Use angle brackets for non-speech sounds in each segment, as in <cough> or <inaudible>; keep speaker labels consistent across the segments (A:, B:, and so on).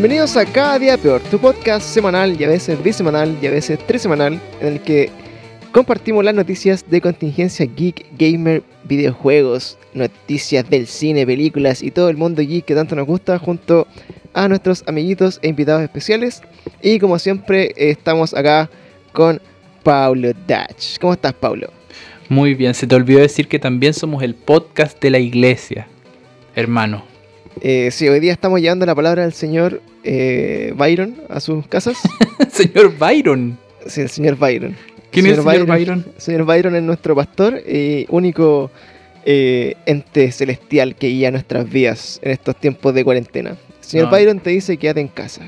A: Bienvenidos a Cada Día Peor, tu podcast semanal y a veces bisemanal y a veces trisemanal, en el que compartimos las noticias de contingencia geek, gamer, videojuegos, noticias del cine, películas y todo el mundo geek que tanto nos gusta junto a nuestros amiguitos e invitados especiales. Y como siempre estamos acá con Paulo Dutch. ¿Cómo estás, Paulo?
B: Muy bien, se te olvidó decir que también somos el podcast de la iglesia, hermano.
A: Eh, sí, hoy día estamos llevando la palabra del señor eh, Byron a sus casas. <laughs>
B: señor Byron.
A: Sí, el señor Byron.
B: ¿Quién es el señor Byron?
A: El señor Byron es nuestro pastor y único eh, ente celestial que guía nuestras vidas en estos tiempos de cuarentena. El señor Byron te dice quédate en casa.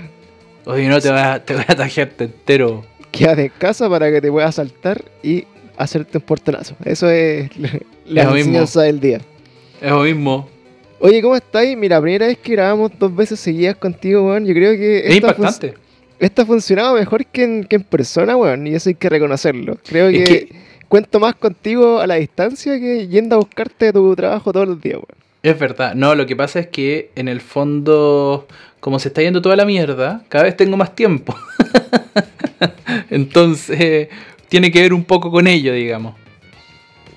B: Oye, no te voy a, te voy a tajarte entero.
A: Quédate en casa para que te puedas saltar y hacerte un portonazo. Eso es <laughs> la enseñanza del día.
B: Es lo mismo.
A: Oye, ¿cómo estáis? Mira, primera vez que grabamos dos veces seguidas contigo, weón. Yo creo que.
B: Es impactante.
A: Esto ha funcionado mejor que en, que en, persona, weón. Y eso hay que reconocerlo. Creo que, cuento más contigo a la distancia que yendo a buscarte tu trabajo todos los días, weón.
B: Es verdad. No, lo que pasa es que en el fondo, como se está yendo toda la mierda, cada vez tengo más tiempo. <laughs> Entonces, tiene que ver un poco con ello, digamos.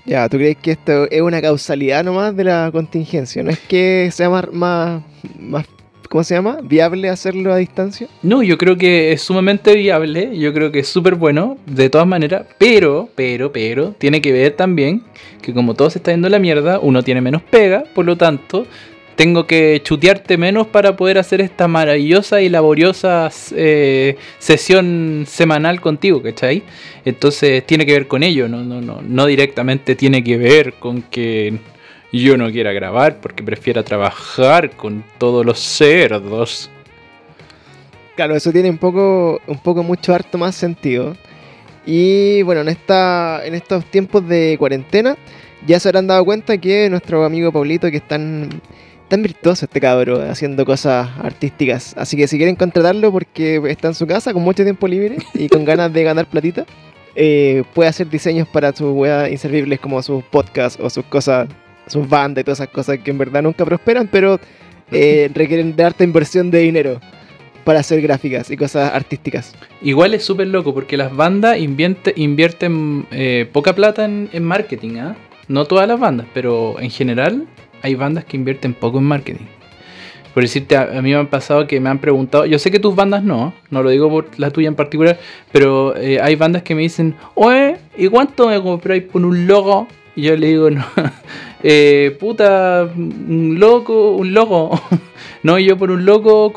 A: Ya, ¿tú crees que esto es una causalidad nomás de la contingencia? ¿No es que sea más, más, ¿cómo se llama? ¿Viable hacerlo a distancia?
B: No, yo creo que es sumamente viable, yo creo que es súper bueno, de todas maneras, pero, pero, pero, tiene que ver también que como todo se está yendo a la mierda, uno tiene menos pega, por lo tanto, tengo que chutearte menos para poder hacer esta maravillosa y laboriosa eh, sesión semanal contigo, ¿cachai? Entonces tiene que ver con ello, no, no, no, no directamente tiene que ver con que yo no quiera grabar porque prefiera trabajar con todos los cerdos.
A: Claro, eso tiene un poco, un poco mucho harto más sentido. Y bueno, en, esta, en estos tiempos de cuarentena ya se habrán dado cuenta que nuestro amigo Paulito que están tan virtuoso este cabro haciendo cosas artísticas. Así que si quieren contratarlo porque está en su casa con mucho tiempo libre y con <laughs> ganas de ganar platita, eh, puede hacer diseños para sus weas inservibles como sus podcasts o sus cosas, sus bandas y todas esas cosas que en verdad nunca prosperan, pero eh, <laughs> requieren de harta inversión de dinero para hacer gráficas y cosas artísticas.
B: Igual es súper loco porque las bandas invierten eh, poca plata en, marketing, ¿ah? No todas las bandas, pero en general hay bandas que invierten poco en marketing. Por decirte, a, mí me han pasado que me han preguntado, yo sé que tus bandas no, no lo digo por la tuya en particular, pero eh, hay bandas que me dicen, oye, ¿y cuánto me compráis por un logo? Y yo le digo, no, <laughs> eh, puta, un loco, un logo. <laughs> no, yo por un loco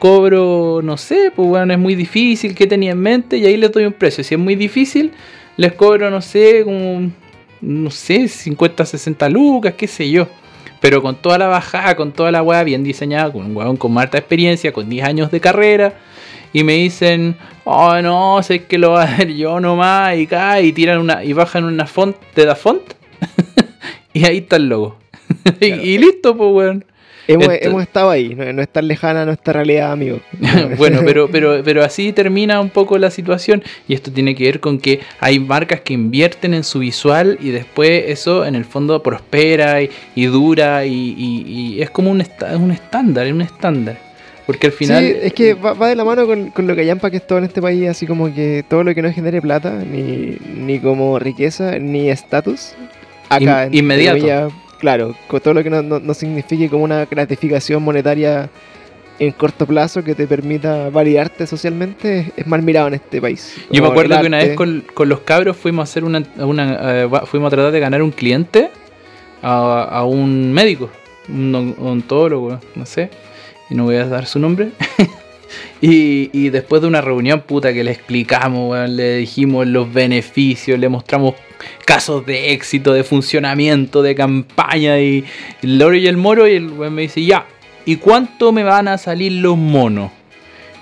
B: cobro, no sé, pues bueno, es muy difícil, ¿qué tenía en mente? Y ahí les doy un precio. Si es muy difícil, les cobro, no sé, como, no sé, 50, 60 lucas, qué sé yo pero con toda la bajada, con toda la weá bien diseñada, con un weón con harta experiencia, con 10 años de carrera, y me dicen, oh no, sé que lo voy a hacer yo nomás, y cae, y tiran una, y bajan una font de da font, <laughs> y ahí está el logo. <laughs> y, listo, pues weón.
A: Hemos, estado ahí, no, es tan lejana nuestra realidad, amigo. <laughs>
B: bueno, pero, <laughs> pero, pero así termina un poco la situación y esto tiene que ver con que hay marcas que invierten en su visual y después eso en el fondo prospera y, dura y, es como un, un estándar, es un estándar. Porque al final...
A: Sí, es que va, de la mano con, lo que que es todo en este país, así como que todo lo que no genere plata, ni, ni como riqueza, ni estatus,
B: acá inmediato
A: claro, con todo lo que no, signifique como una gratificación monetaria en corto plazo que te permita validarte socialmente es mal mirado en este país.
B: Yo me acuerdo que una vez con, los cabros fuimos a hacer una, eh, fuimos a tratar de ganar un cliente a, un médico, un odontólogo, no sé, y no voy a dar su nombre. <laughs> y, y, después de una reunión puta que le explicamos, le dijimos los beneficios, le mostramos casos de éxito, de funcionamiento, de campaña y el loro y el moro y el weón me dice, ya, ¿y cuánto me van a salir los monos? <laughs>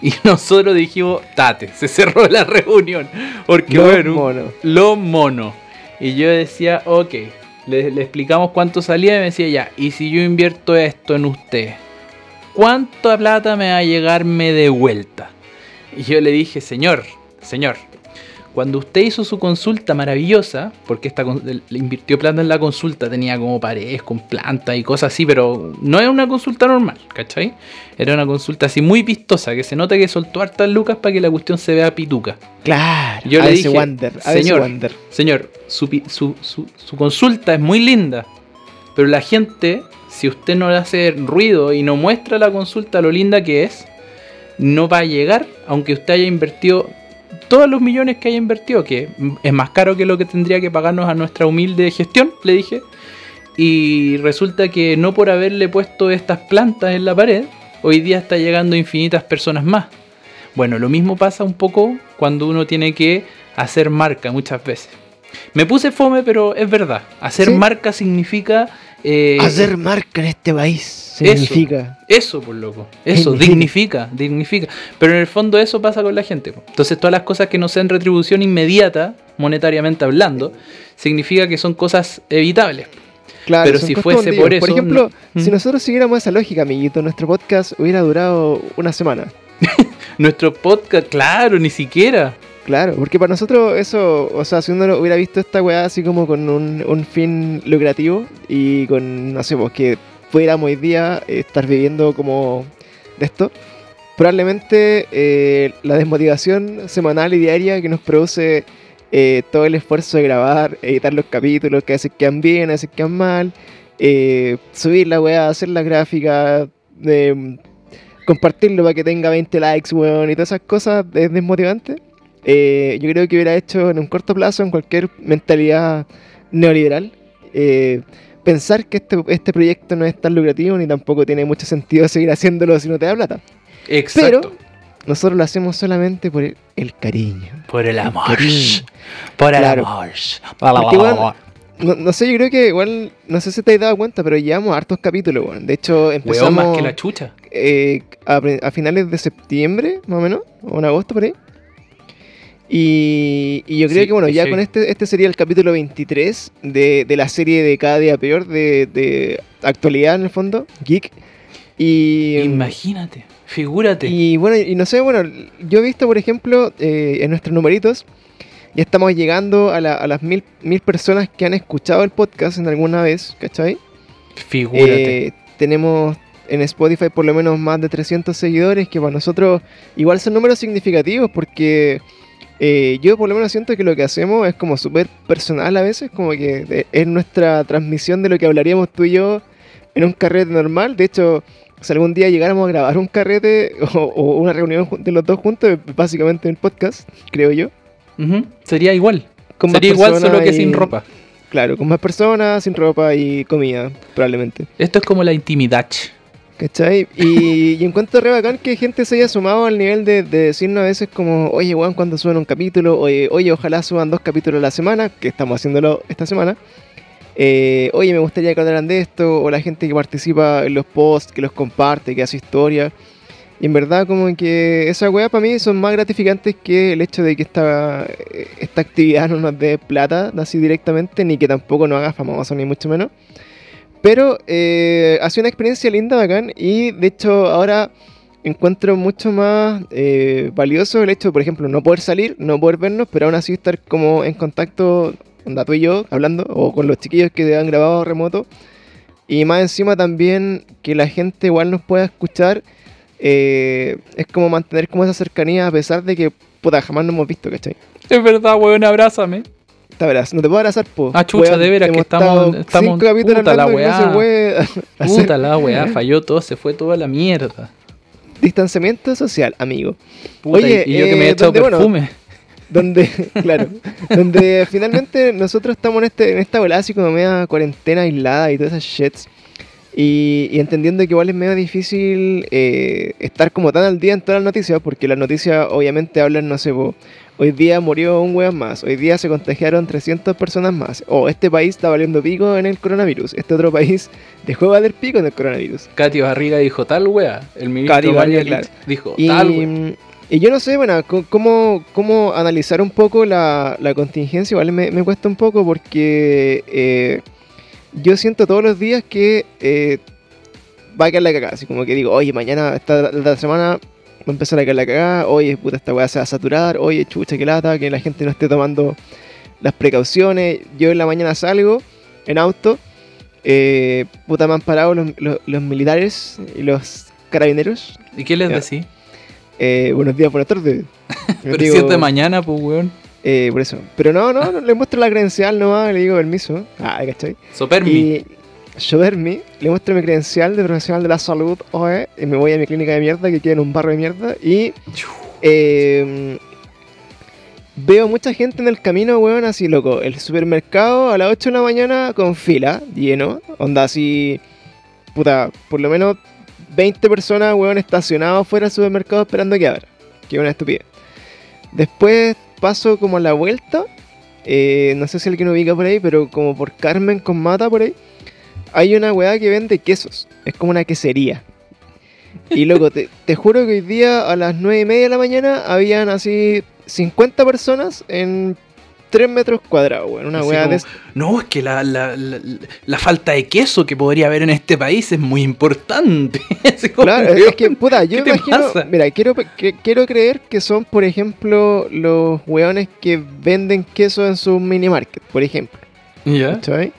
B: Y nosotros dijimos, tate, se cerró la reunión. Porque los bueno, monos. los monos. Y yo decía, ok, le, explicamos cuánto salía y me decía, ya, y si yo invierto esto en usted, ¿cuánta plata me va a llegarme de vuelta? Y yo le dije, señor, señor, cuando usted hizo su consulta maravillosa, porque esta le invirtió plata en la consulta, tenía como paredes con plantas y cosas así, pero no era una consulta normal, ¿cachai? Era una consulta así muy vistosa, que se nota que soltó hartas lucas para que la cuestión se vea pituca.
A: Claro.
B: Yo le dije,
A: Wonder,
B: señor,
A: Wonder.
B: Señor, su- su- su consulta es muy linda, pero la gente, si usted no le hace ruido y no muestra la consulta lo linda que es, no va a llegar, aunque usted haya invertido todos los millones que haya invertido, que es más caro que lo que tendría que pagarnos a nuestra humilde gestión, le dije. Y resulta que no por haberle puesto estas plantas en la pared, hoy día está llegando infinitas personas más. Bueno, lo mismo pasa un poco cuando uno tiene que hacer marca muchas veces. Me puse fome, pero es verdad. Hacer
A: Sí.
B: marca significa... eh,
A: Hacer marca en este país significa.
B: eso, por loco. Eso,
A: Dignifica.
B: dignifica, dignifica. Pero en el fondo eso pasa con la gente. po. Entonces todas las cosas que no sean retribución inmediata, monetariamente hablando, significa que son cosas evitables.
A: Claro,
B: Pero si fuese por eso,
A: Por ejemplo,
B: no-
A: si
B: ¿Mm?
A: nosotros siguiéramos esa lógica, amiguito, nuestro podcast hubiera durado una semana. <laughs>
B: Nuestro podcast, claro, ni siquiera.
A: Claro, porque para nosotros eso, o sea, si uno hubiera visto esta weá así como con un, fin lucrativo y con, no sé, pues que pudiéramos hoy día eh, estar viviendo como de esto, probablemente eh, la desmotivación semanal y diaria que nos produce eh, todo el esfuerzo de grabar, editar los capítulos, que a veces quedan bien, a veces quedan mal, eh, subir la weá, hacer la gráfica, de, compartirlo para que tenga 20 likes, weón, y todas esas cosas es desmotivante. Eh, yo creo que hubiera hecho en un corto plazo, en cualquier mentalidad neoliberal, eh, pensar que este, este proyecto no es tan lucrativo ni tampoco tiene mucho sentido <laughs> seguir haciéndolo si no te da plata.
B: Exacto.
A: Pero nosotros lo hacemos solamente por el, el cariño.
B: por el amor. Por el
A: Claro.
B: amor.
A: Porque, bueno, No, no sé, yo creo que igual, no sé si te has dado cuenta, pero llevamos hartos capítulos, weón. De hecho,
B: Weón,
A: empezamos
B: más que la chucha.
A: eh, a, a finales de septiembre, más o menos, o en agosto por ahí. Y, y yo creo
B: Sí,
A: que bueno, ya
B: sí.
A: con este, este sería el capítulo 23 de, de la serie de Cada Día Peor, de, de actualidad en el fondo, geek. Y,
B: Imagínate, figúrate.
A: y bueno, y no sé, bueno, yo he visto, por ejemplo, eh, en nuestros numeritos, ya estamos llegando a, la- a las mil, mil personas que han escuchado el podcast en alguna vez, ¿cachai?
B: figúrate.
A: Eh, tenemos en Spotify por lo menos más de 300 seguidores, que para nosotros igual son números significativos porque eh, yo por lo menos siento que lo que hacemos es como súper personal a veces, como que es nuestra transmisión de lo que hablaríamos tú y yo en un carrete normal. De hecho, si algún día llegáramos a grabar un carrete <laughs> o, o una reunión de los dos juntos, básicamente el podcast, creo yo.
B: Sería igual.
A: Con
B: Sería igual, solo que
A: y-
B: sin ropa.
A: Claro, con más personas, sin ropa y comida, probablemente.
B: Esto es como la intimidad.
A: ¿Cachai? Y, y encuentro re bacán que gente se haya sumado al nivel de, de decirnos a veces como, oye, weón, cuando suban un capítulo, oye, oye, ojalá suban dos capítulos a la semana, que estamos haciéndolo esta semana. Eh, oye, me gustaría que hablaran de esto, o la gente que participa en los posts, que los comparte, que hace historia. Y en verdad como que esa weá para mí son más gratificantes que el hecho de que esta, esta actividad <laughs> no nos dé plata así directamente, ni que tampoco nos haga famoso, ni mucho menos. Pero eh, ha sido una experiencia linda, bacán, y de hecho ahora encuentro mucho más eh, valioso el hecho, por ejemplo, no poder salir, no poder vernos, pero aún así estar como en contacto, onda tú y yo, hablando, o con los chiquillos que han grabado remoto. Y más encima también que la gente igual nos pueda escuchar, eh, es como mantener como esa cercanía a pesar de que, puta, jamás nos hemos visto, ¿cachai?
B: Es verdad, weón, abrázame.
A: Te abrazas, no te puedo abrazar, po.
B: Ah, chucha, de veras que estamos- estamos-
A: cinco capítulos
B: puta la
A: no
B: weá.
A: se hacer <laughs>
B: Puta la weá, falló todo, se fue toda la mierda.
A: distanciamiento social, amigo.
B: Puta,
A: Oye,
B: y y yo que me
A: eh,
B: he echado
A: donde, bueno,
B: perfume. <laughs>
A: Donde, <laughs> claro, donde finalmente nosotros estamos en, este, en esta volada así como media cuarentena aislada y todas esas shits. Y, y entendiendo que igual es medio difícil eh, estar como tan al día en todas las noticias, porque las noticias obviamente hablan, no sé, po, hoy día murió un weón más, hoy día se contagiaron 300 personas más, o este país está valiendo pico en el coronavirus, este otro país dejó de valer pico en el coronavirus.
B: Katy Barriga dijo tal weá. El ministro
A: Katy Barriga, claro.
B: dijo
A: Y,
B: tal weá.
A: y yo no sé, bueno, cómo, cómo analizar un poco la, la contingencia, ¿vale? Me, me cuesta un poco porque eh, yo siento todos los días que eh, va a quedar la cagada. Así como que digo, oye, mañana, esta, esta semana, va a empezar a caer la cagada, oye, puta, esta weá se va a saturar, oye, chucha, que lata, que la gente no esté tomando las precauciones. Yo en la mañana salgo en auto, eh, puta, me han parado los, los- los militares y los carabineros.
B: ¿Y qué les decís?
A: Eh, buenos días, buenas tardes. <laughs>
B: Pero
A: Digo,
B: si es de mañana, pues, weón.
A: eh, por eso. Pero no, no, no, le muestro la credencial nomás, le digo permiso. Ah, ¿cachai?
B: Sopermi.
A: Y yo verme, le muestro mi credencial de profesional de la salud, OE, y me voy a mi clínica de mierda que queda en un barrio de mierda. Y eh, veo mucha gente en el camino, weón, así loco. El supermercado a las 8 de la mañana con fila, lleno. Onda así, puta, por lo menos 20 personas, weón, estacionados fuera del supermercado esperando que abra. Que es una estupidez. Después paso como a la vuelta. eh, no sé si alguien ubica por ahí, pero como por Carmen con Mata por ahí. Hay una weá que vende quesos. Es como una quesería. Y loco, te, te juro que hoy día a las 9 y media de la mañana habían así 50 personas en 3 metros cuadrados, weón. Una weá
B: como,
A: de...
B: No, es que la, la, la, la falta de queso que podría haber en este país es muy importante. <laughs>
A: Claro, es que, puta, yo
B: ¿Qué te
A: imagino.
B: pasa?
A: Mira, quiero, que- quiero creer que son, por ejemplo, los weones que venden queso en su mini market, por ejemplo.
B: ¿Ya?
A: ¿Cachai?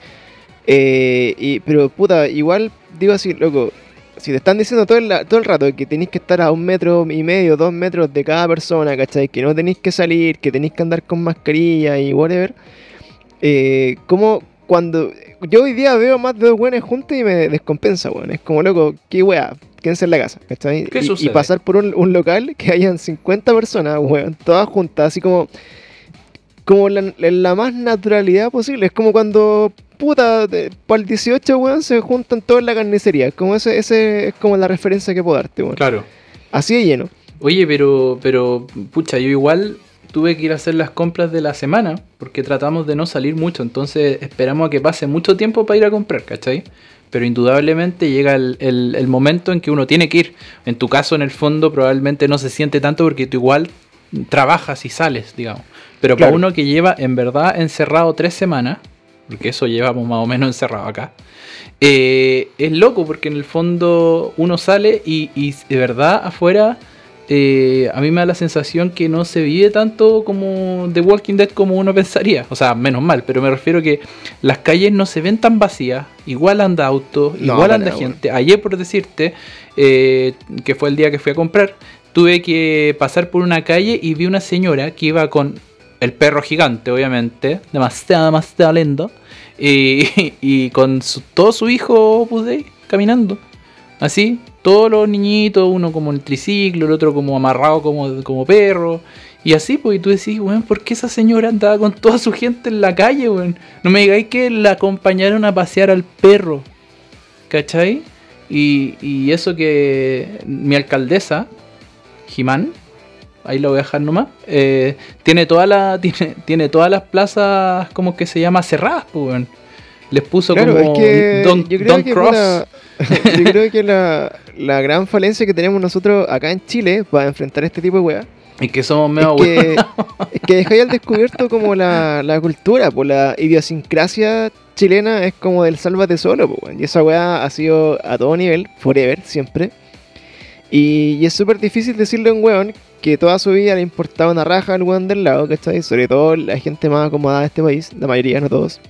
A: Eh, y, pero puta, igual digo así, loco. Si te están diciendo todo el, todo el rato que tenéis que estar a un metro y medio, dos metros de cada persona, ¿cachai? Que no tenéis que salir, que tenéis que andar con mascarilla y whatever. Eh, como cuando. Yo hoy día veo más de dos buenas juntos y me descompensa, weón. Es como, loco, qué weá, quédense en la casa, ¿cachai?
B: ¿Qué
A: y, y pasar por un, un local que hayan 50 personas, weón, todas juntas, así como como la, la más naturalidad posible. Es como cuando, puta, para el 18, weón, se juntan todos en la carnicería. Como ese, ese es como la referencia que puedo darte, weón.
B: Claro.
A: Así de lleno.
B: Oye, pero, pero, pucha, yo igual tuve que ir a hacer las compras de la semana porque tratamos de no salir mucho, entonces esperamos a que pase mucho tiempo para ir a comprar, ¿cachai? Pero indudablemente llega el, el- el momento en que uno tiene que ir. En tu caso, en el fondo, probablemente no se siente tanto porque tú igual trabajas y sales, digamos. Pero
A: Claro.
B: para uno que lleva en verdad encerrado tres semanas, porque eso llevamos más o menos encerrado acá, eh, es loco porque en el fondo uno sale y, y de verdad afuera eh, a mí me da la sensación que no se vive tanto como The Walking Dead como uno pensaría. O sea, menos mal, pero me refiero que las calles no se ven tan vacías. Igual anda auto,
A: No,
B: igual anda gente. Ayer, por decirte, eh, que fue el día que fui a comprar, tuve que pasar por una calle y vi una señora que iba con el perro gigante, obviamente, demasiado, demasiado lindo, y, <laughs> y con su- todo su hijo Opus Dei caminando. Así, todos los niñitos, uno como en triciclo, el otro como amarrado como, como perro. Y así, pues, y tú decís, weón, ¿por qué esa señora andaba con toda su gente en la calle, weón? No me digáis que la acompañaron a pasear al perro. ¿Cachai? Y, y eso que mi alcaldesa, Jimán, ahí lo voy a dejar nomás, eh, tiene, toda la, <laughs> tiene, tiene todas las plazas, como que se llama, cerradas, pues. Les puso
A: Claro,
B: como
A: es que
B: Don't,
A: yo creo
B: don't
A: que,
B: cross. <laughs>
A: yo creo que la, la gran falencia que tenemos nosotros acá en Chile para enfrentar este tipo de weas
B: Y que somos
A: es
B: medio
A: que, <laughs> es que dejáis al descubierto como la, la cultura, por la idiosincrasia chilena es como del sálvate solo, weón. y esa weá ha sido a todo nivel, forever, siempre. Y, y es súper difícil decirle a un weón que toda su vida le importaba una raja al weón del lado, ¿cachai? Sobre todo la gente más acomodada de este país, la mayoría, no todos.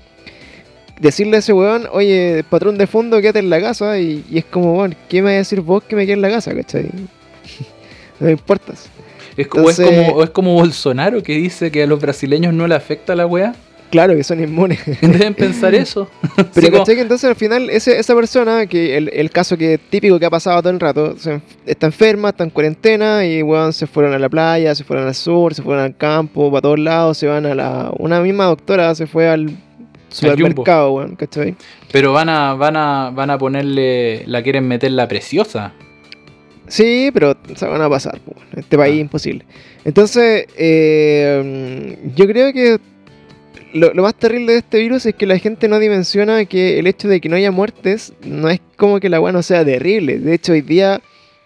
A: Decirle a ese weón, oye, patrón de fondo, quédate en la casa, y, y es como, weón, ¿qué me vas a decir vos que me quede en la casa, cachai? <laughs> no me importas.
B: Es, como, es,
A: Entonces-
B: como, es como Bolsonaro que dice que a los brasileños no le afecta la weá.
A: Claro que son inmunes. <laughs>
B: Deben pensar eso. <laughs>
A: Pero ¿cachai? que entonces al final ese- esa persona, que el, el caso que típico que ha pasado todo el rato, se está enferma, está en cuarentena y weón, se fueron a la playa, se fueron al sur, se fueron al campo, para todos lados, se van a la... Una misma doctora se fue al supermercado, weón, ¿cachai?
B: Pero van a, van a, van a ponerle, la quieren meter la preciosa.
A: Sí, pero se van a pasar, en este país
B: Ah.
A: imposible. Entonces, eh, yo creo que lo, lo más terrible de este virus es que la gente no dimensiona que el hecho de que no haya muertes no es como que la weá no sea terrible. De hecho, hoy día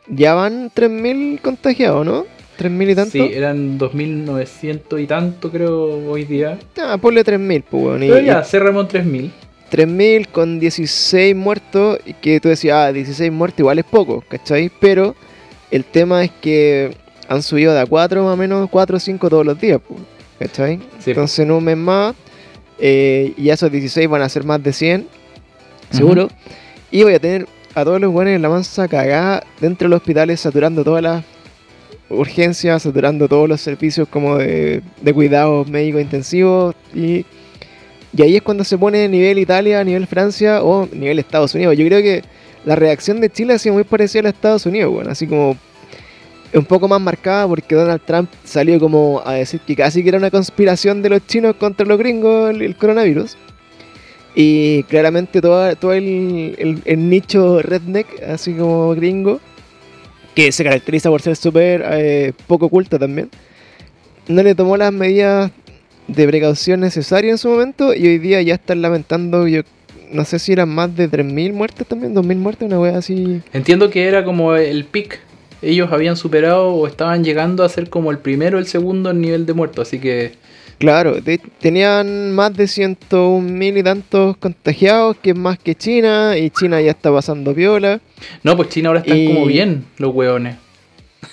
A: ya van 3.000 contagiados, ¿no? 3.000 y tanto.
B: Sí, eran 2.900 y tanto creo hoy día.
A: Ah, ponle 3.000, pues, weón.
B: Pero ya, cerramos 3.000.
A: 3.000 con 16 muertos, y que tú decías, ah, 16 muertos igual es poco, ¿cachai? Pero El tema es que han subido de a 4 más o menos, 4 o 5 todos los días, pues, ¿cachai?
B: Sí,
A: Entonces en un mes más, eh, y esos 16 van a ser más de 100, seguro. Y voy a tener a todos los buenos en la mansa cagada dentro de los hospitales, saturando todas las urgencias, saturando todos los servicios como de, de cuidados médicos intensivos. Y, y ahí es cuando se pone nivel Italia, nivel Francia o nivel Estados Unidos. Yo creo que la reacción de Chile ha sido muy parecida a la de Estados Unidos, bueno, así como un poco más marcada porque Donald Trump salió como a decir que casi que era una conspiración de los chinos contra los gringos el, coronavirus. Y claramente todo, todo el, el- nicho redneck, así como gringo, que se caracteriza por ser súper eh, poco oculto también, no le tomó las medidas de precaución necesarias en su momento y hoy día ya están lamentando, yo no sé si eran más de 3.000 muertes también, 2.000 muertes, una wea así.
B: Entiendo que era como el pic. Ellos habían superado o estaban llegando a ser como el primero o el segundo en nivel de muertos. Así que
A: Claro, tenían más de 101.000 y tantos contagiados, que es más que China, y China ya está pasando viola.
B: No, pues China ahora están
A: Y-
B: como bien, los hueones.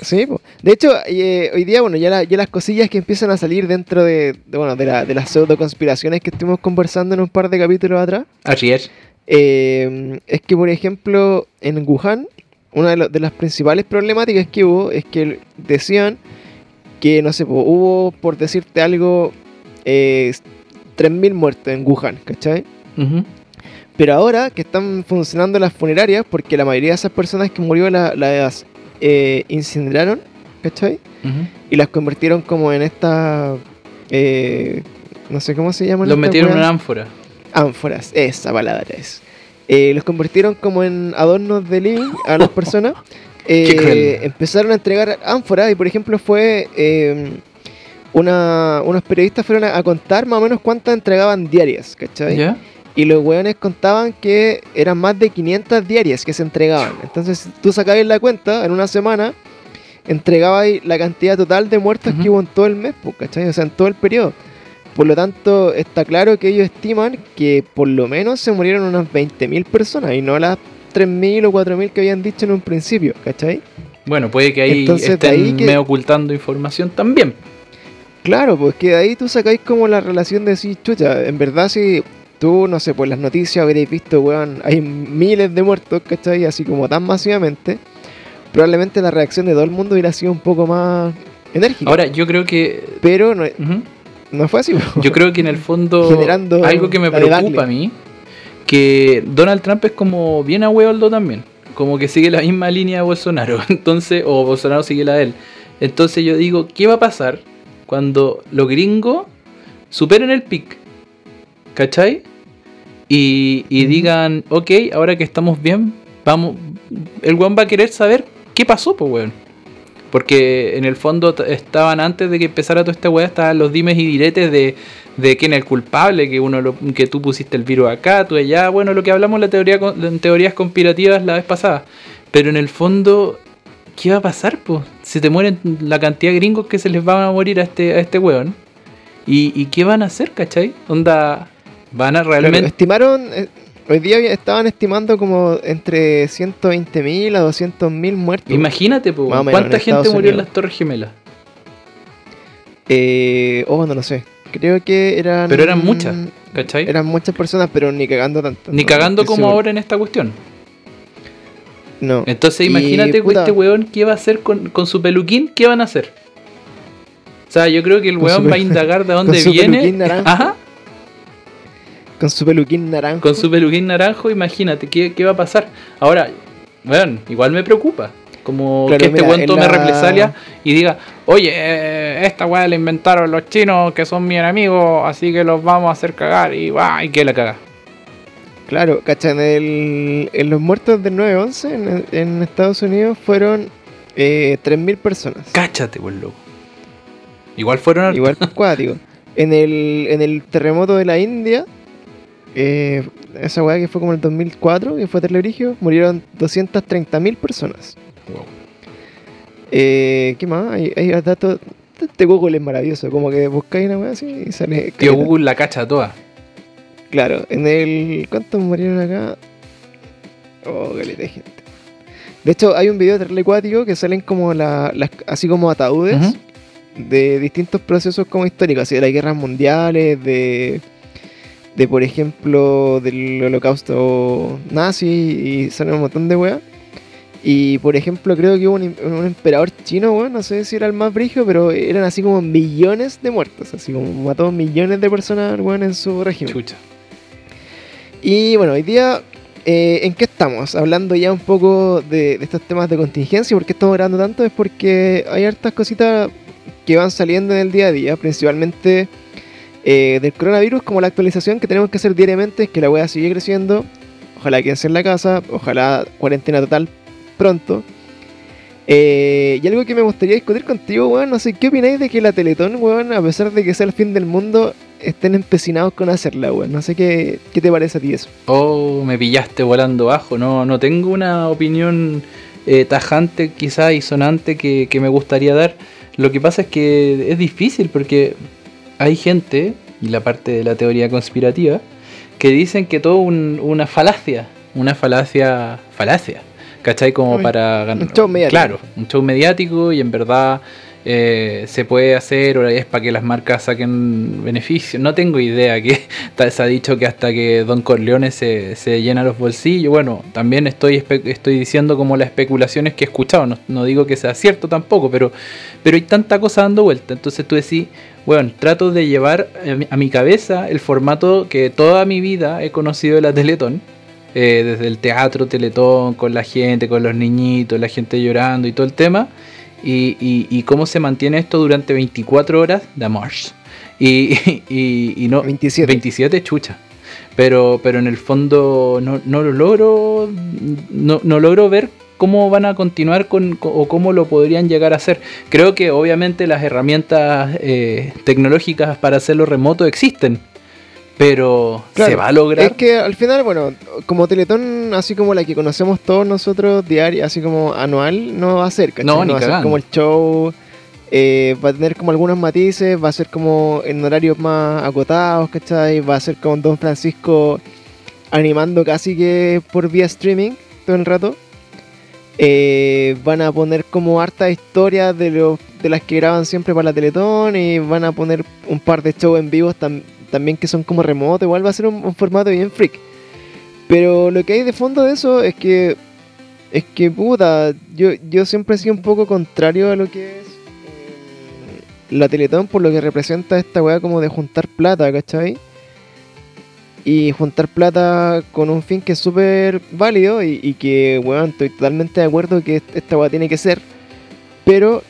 A: Sí, po. de hecho, eh, hoy día, bueno, ya, la- ya las cosillas que empiezan a salir dentro de, de, bueno, de, la- de las pseudo conspiraciones que estuvimos conversando en un par de capítulos atrás,
B: Así es.
A: eh, es que, por ejemplo, en Wuhan, una de, de las principales problemáticas que hubo es que decían que, no sé, hubo, por decirte algo, eh, 3.000 muertos en Wuhan, ¿cachai? Pero ahora que están funcionando las funerarias, porque la mayoría de esas personas que murió la- las eh, incineraron, ¿cachai? Y las convirtieron como en esta... eh, no sé cómo se llaman.
B: Los metieron en
A: weas.
B: una ánfora.
A: ánforas, esa palabra es. Eh, los convirtieron como en adornos de living a las personas. <laughs> Eh, empezaron a entregar ánforas y por ejemplo fue eh, una, unos periodistas fueron a, a contar más o menos cuántas entregaban diarias, ¿cachai? Y los weones contaban que eran más de 500 diarias que se entregaban. Entonces tú sacabas la cuenta en una semana, entregabas la cantidad total de muertos que hubo en todo el mes, pues, ¿cachai? O sea, en todo el periodo. Por lo tanto, está claro que ellos estiman que por lo menos se murieron unas 20.000 personas y no las 3.000 o 4.000 que habían dicho en un principio, ¿cachai?
B: Bueno, puede que ahí
A: Entonces,
B: estén
A: ahí que-
B: medio ocultando información también.
A: Claro, pues que de ahí tú sacáis como la relación de decir, chucha, en verdad si tú, no sé, por las noticias habréis visto, weón, hay miles de muertos, ¿cachai? Así como tan masivamente, probablemente la reacción de todo el mundo hubiera sido un poco más enérgica.
B: Ahora, yo creo que.
A: pero no,
B: Ujú.
A: No fue así.
B: Yo creo que en el fondo. <laughs>
A: Generando
B: algo que me preocupa a mí. Que Donald Trump es como bien a hueoldo también. Como que sigue la misma línea de Bolsonaro. <laughs> Entonces, o Bolsonaro sigue la de él. Entonces yo digo, ¿qué va a pasar cuando los gringos superen el pic? ¿Cachai? Y, y digan, ok, ahora que estamos bien, vamos. El weón va a querer saber qué pasó, pues weón. Porque en el fondo estaban antes de que empezara toda esta weá, estaban los dimes y diretes de, de quién es el culpable, que uno lo- que tú pusiste el virus acá, tú allá, bueno, lo que hablamos en la teoría en teorías conspirativas la vez pasada. Pero en el fondo, ¿qué va a pasar, pues? Se te mueren la cantidad de gringos que se les van a morir a este, a este weón. ¿Y, ¿Y qué van a hacer, cachai? Onda, van a realmente...
A: estimaron, eh, hoy día estaban estimando como entre 120.000 a 200.000 muertos.
B: Imagínate,
A: Más o menos,
B: ¿cuánta
A: en
B: gente
A: Estados
B: murió en las Torres Gemelas?
A: Eh, oh, no lo sé. Creo que eran...
B: Pero eran muchas, ¿cachai?
A: Eran muchas personas, pero ni cagando tanto.
B: Ni cagando como
A: seguro.
B: ahora en esta cuestión.
A: No.
B: Entonces
A: Y,
B: imagínate
A: puta.
B: este weón qué va a hacer con, con su peluquín, ¿qué van a hacer? O sea, yo creo que el weón va a indagar de <laughs>
A: con
B: dónde
A: su
B: viene. Ajá,
A: Con su peluquín naranjo.
B: con su peluquín naranjo, imagínate qué, qué va a pasar. Ahora, weón, igual me preocupa. Como
A: Claro,
B: que este weón tome
A: la-
B: represalia y diga, oye, eh, esta weá la inventaron los chinos que son mis enemigos, así que los vamos a hacer cagar y va, y que la caga.
A: Claro, cacha, en, el, en los muertos del 9-11 en, en Estados Unidos fueron eh, 3.000 personas.
B: Cáchate, weón, loco. Igual fueron.
A: Igual <laughs> cuático. En el, en el terremoto de la India, eh, esa weá que fue como en el 2004, que fue Telebrigio, murieron 230.000 personas.
B: Wow.
A: Eh, ¿Qué más? Hay, hay datos. Este Google es maravilloso, como que buscáis una weá así y sale.
B: Tío. Google la cacha toda.
A: Claro, en el. ¿Cuántos murieron acá? Oh, caleta de gente. De hecho, hay un video de telecuático que salen como la, las, así como ataúdes de distintos procesos como históricos, así de las guerras mundiales, de, de por ejemplo, del holocausto nazi y salen un montón de weas. Y por ejemplo, creo que hubo un, un emperador chino, weón, no sé si era el más brígido, pero eran así como millones de muertos, así como mató millones de personas, weón, en su régimen.
B: Chucha.
A: Y bueno, hoy día, eh, ¿en qué estamos? Hablando ya un poco de, de estos temas de contingencia. ¿Por qué estamos grabando tanto? Es porque hay hartas cositas que van saliendo en el día a día, principalmente eh, del coronavirus, como la actualización que tenemos que hacer diariamente, es que la wea sigue creciendo. Ojalá quédense en la casa, ojalá cuarentena total pronto. Eh, y algo que me gustaría discutir contigo, weón, no sé, ¿qué opináis de que la Teletón, weón, a pesar de que sea el fin del mundo, estén empecinados con hacerla, weón? No sé qué, qué te parece a ti eso.
B: Oh, me pillaste volando bajo. No, no tengo una opinión eh, tajante quizá y sonante que, que me gustaría dar. Lo que pasa es que es difícil porque hay gente, y la parte de la teoría conspirativa, que dicen que todo un- una falacia, una falacia, falacia, ¿cachai? Como
A: Uy,
B: para ganar.
A: un show mediático.
B: Claro, un show mediático y en verdad eh, se puede hacer o es para que las marcas saquen beneficios. No tengo idea que <laughs> ta- se ha dicho que hasta que Don Corleone se, se llena los bolsillos. Bueno, también estoy, estoy diciendo como las especulaciones que he escuchado. No, digo que sea cierto tampoco, pero, pero hay tanta cosa dando vuelta. Entonces tú decís, bueno, trato de llevar a mi cabeza el formato que toda mi vida he conocido de la Teletón. eh, desde el teatro Teletón, con la gente, con los niñitos, la gente llorando y todo el tema. Y, y- y cómo se mantiene esto durante 24 horas de amor. Y, no,
A: 27.
B: 27 chucha. Pero, pero en el fondo no, no lo logro. No, no logro ver cómo van a continuar con, co- o cómo lo podrían llegar a hacer. Creo que obviamente las herramientas eh, tecnológicas para hacerlo remoto existen. Pero se va a lograr.
A: Es que al final, bueno, como Teletón, así como la que conocemos todos nosotros diaria, así como anual, no va a ser, ¿cachai?
B: No, ni
A: va a ser como el show, eh, va a tener como algunos matices, va a ser como en horarios más acotados, ¿cachai? Va a ser con Don Francisco animando casi que por vía streaming todo el rato. Eh, van a poner como harta historias de, los de las que graban siempre para la Teletón y van a poner un par de shows en vivos tam- también que son como remotos. Igual va a ser un, formato bien freak. Pero lo que hay de fondo de eso es que, es que puta, yo, yo siempre he sido un poco contrario a lo que es eh, la Teletón por lo que representa esta weá como de juntar plata, ¿cachai? Y juntar plata con un fin que es súper válido y que, weón, estoy totalmente de acuerdo que esta weá tiene que ser. Pero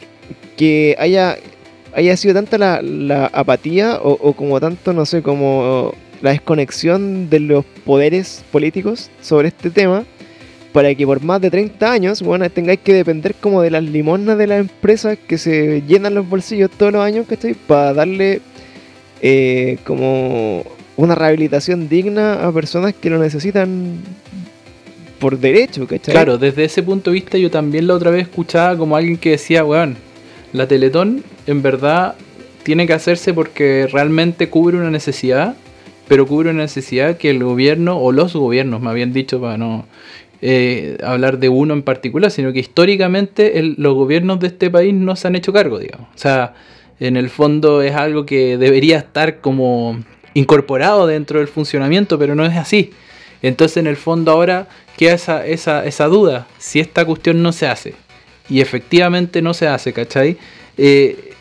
A: que haya, haya sido tanta la, apatía o, o como tanto, no sé, como la desconexión de los poderes políticos sobre este tema para que por más de 30 años, bueno, tengáis que depender como de las limosnas de las empresas que se llenan los bolsillos todos los años, ¿cachai? Para darle eh, como una rehabilitación digna a personas que lo necesitan por derecho, ¿cachai?
B: Claro, desde ese punto de vista yo también la otra vez escuchaba como alguien que decía, weón, la Teletón en verdad tiene que hacerse porque realmente cubre una necesidad, pero cubre una necesidad que el gobierno, o los gobiernos, me habían dicho para no eh, hablar de uno en particular, sino que históricamente los gobiernos de este país no se han hecho cargo, digamos. O sea, en el fondo es algo que debería estar como incorporado dentro del funcionamiento, pero no es así. Entonces en el fondo ahora queda esa, esa, esa duda, si esta cuestión no se hace, y efectivamente no se hace, ¿cachai? Eh,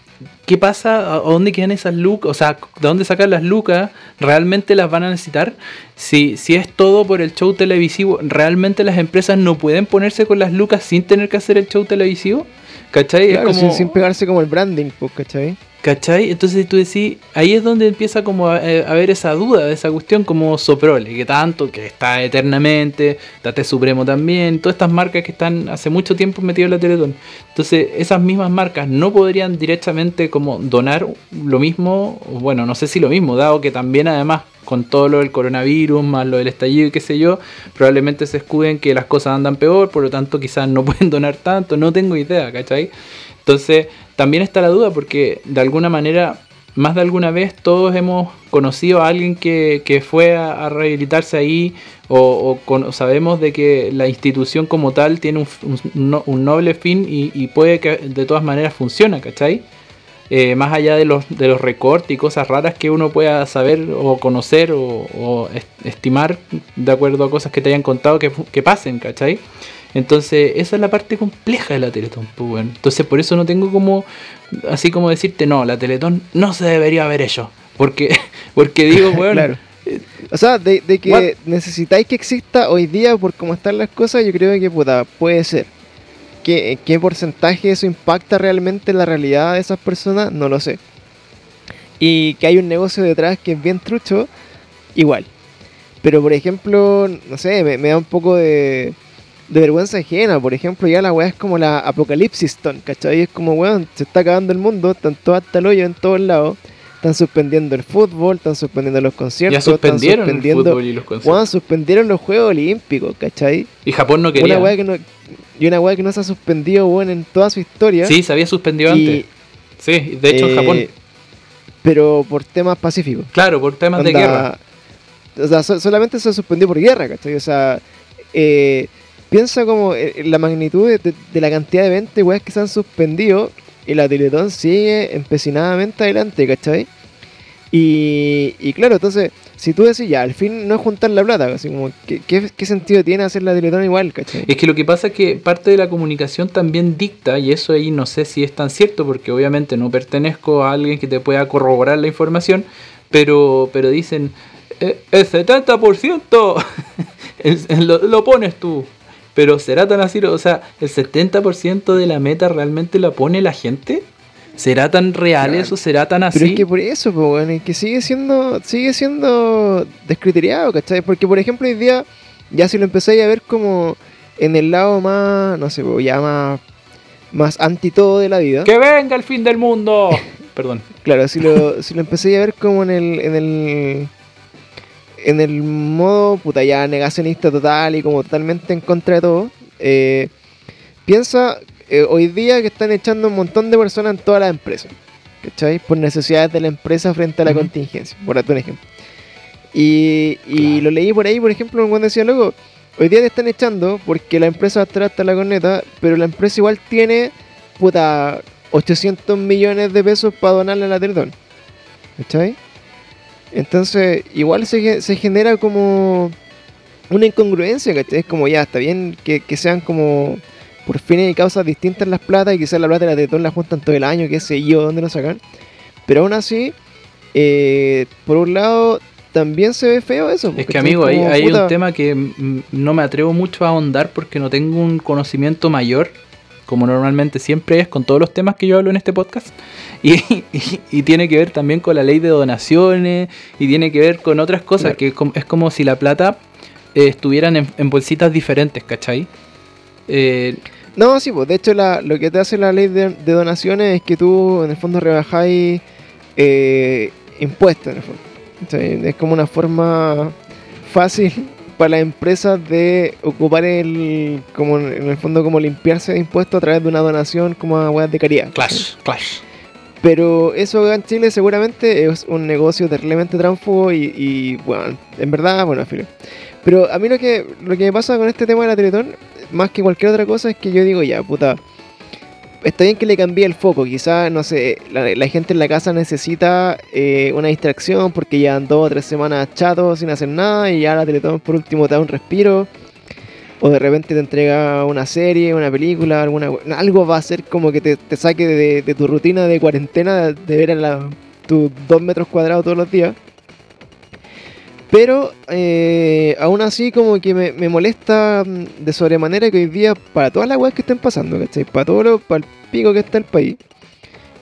B: ¿Qué pasa? ¿A dónde quedan esas lucas? O sea, ¿de dónde sacan las lucas? ¿Realmente las van a necesitar? Si, si es todo por el show televisivo, ¿realmente las empresas no pueden ponerse con las lucas sin tener que hacer el show televisivo? ¿Cachai? Es como-
A: sin, sin pegarse como el branding, pues, ¿cachai?
B: ¿Cachai? Entonces tú decís, ahí es donde empieza como a, eh, haber esa duda de esa cuestión como Soprole, que tanto, que está eternamente, Tate Supremo también, todas estas marcas que están hace mucho tiempo metidas en la Teletón. Entonces esas mismas marcas no podrían directamente como donar lo mismo, bueno, no sé si lo mismo, dado que también además con todo lo del coronavirus, más lo del estallido y qué sé yo, probablemente se escuden que las cosas andan peor, por lo tanto quizás no <laughs> pueden donar tanto, no tengo idea, ¿cachai? Entonces, también está la duda porque de alguna manera más de alguna vez todos hemos conocido a alguien que, que fue a, rehabilitarse ahí o, sabemos de que la institución como tal tiene un, un un noble fin y, puede que de todas maneras funciona, ¿cachai? Eh, más allá de los, de los recortes y cosas raras que uno pueda saber o conocer o, o est- estimar de acuerdo a cosas que te hayan contado que, que pasen, ¿cachai? Entonces, esa es la parte compleja de la Teletón, pues, weón. Entonces, por eso no tengo como, así como decirte, no, la Teletón no se debería haber hecho. Porque, <laughs> porque digo, <laughs> weón,
A: Claro. O sea, de, de que
B: What?
A: necesitáis que exista hoy día por cómo están las cosas, yo creo que puta, puede ser. ¿Qué, ¿Qué porcentaje eso impacta realmente en la realidad de esas personas? No lo sé. Y que hay un negocio detrás que es bien trucho, igual. Pero por ejemplo, no sé, me, me da un poco de, de vergüenza ajena. Por ejemplo, ya la weá es como la apocalipsis ton, ¿cachai? Es como, weón, se está acabando el mundo, están todos hasta el hoyo en todos lados. Están suspendiendo el fútbol, están suspendiendo los conciertos,
B: ya suspendieron
A: están
B: el fútbol y los conciertos.
A: weón, suspendieron los Juegos Olímpicos, ¿cachai?
B: Y Japón no quería.
A: Una weá que no, y una weá que no se ha suspendido, weón, en toda su historia.
B: Sí, se había suspendido
A: y,
B: antes. Sí, de hecho en
A: eh,
B: Japón.
A: Pero por temas pacíficos.
B: Claro, por temas de guerra.
A: O sea, so- solamente se suspendió por guerra, ¿cachai? O sea, eh, piensa como eh, la magnitud de, la cantidad de 20 weas que se han suspendido y la Teletón sigue empecinadamente adelante, ¿cachai? Y, y claro, entonces, si tú decís ya, al fin no es juntar la plata, así como, ¿qué, qué, sentido tiene hacer la Teletón igual, ¿cachai?
B: Es que lo que pasa es que parte de la comunicación también dicta, y eso ahí no sé si es tan cierto, porque obviamente no pertenezco a alguien que te pueda corroborar la información, pero, pero dicen, "Eh, el 70% el- el- lo, lo pones tú, pero será tan así, o sea, el 70% de la meta realmente la pone la gente. ¿Será tan real
A: Claro.
B: eso? ¿Será tan así?
A: Pero es que por eso, pues, weón, es que sigue siendo, sigue siendo descriteriado, ¿cachai? Porque, por ejemplo, hoy día, ya si lo empecé a ver como en el lado más, no sé, pues, ya más, más anti todo de la vida.
B: ¡Que venga el fin del mundo! <laughs> Perdón.
A: Claro, si lo, si lo a ver como en el, en el, en el modo, puta, ya negacionista total y como totalmente en contra de todo, eh, piensa eh, hoy día que están echando un montón de personas en todas las empresas, ¿cachai? Por necesidades de la empresa frente a la contingencia, por un ejemplo. Y, y
B: Claro.
A: lo leí por ahí, por ejemplo, cuando decía luego, hoy día te están echando porque la empresa va a estar hasta la corneta, pero la empresa igual tiene, puta, 800 millones de pesos para donarle a la Teletón. ¿Cachai? Entonces, igual se, se genera como una incongruencia, ¿cachai? Es como ya, está bien que, que sean como por fines y causas distintas las platas y quizás la plata de la Teletón la juntan todo el año, qué sé yo, dónde lo sacan. Pero aún así, eh, por un lado, también se ve feo eso.
B: Es que amigo, hay, hay un tema que no me atrevo mucho a ahondar porque no tengo un conocimiento mayor, como normalmente siempre es con todos los temas que yo hablo en este podcast. Y, <laughs> y- y tiene que ver también con la ley de donaciones y tiene que ver con otras cosas,
A: Claro.
B: que es como, es como si la plata eh, estuvieran en, en bolsitas diferentes, ¿cachai? Eh,
A: No, sí, pues de hecho la- lo que te hace la ley de, de donaciones es que tú en el fondo rebajáis eh, impuestos en el fondo. Es como una forma fácil para las empresas de ocupar el, como en el fondo como limpiarse de impuestos a través de una donación como a weas de caridad.
B: clash, clash.
A: Pero eso en Chile seguramente es un negocio terriblemente tránfugo y, y, bueno, en verdad, bueno, filo. Pero a mí lo que, lo que me pasa con este tema de la Teletón, más que cualquier otra cosa, es que yo digo, ya, puta, está bien que le cambie el foco. Quizás, no sé, la, gente en la casa necesita eh, una distracción porque llevan dos o tres semanas chatos sin hacer nada y ya la Teletón por último te da un respiro. O de repente te entrega una serie, una película, alguna algo va a ser como que te, saque de, tu rutina de cuarentena de ver a la, tus dos metros cuadrados todos los días. Pero eh, aún así como que me, molesta mm, de sobremanera que hoy día para todas las weas que estén pasando, ¿cachai? Para todo lo, para el pico que está el país.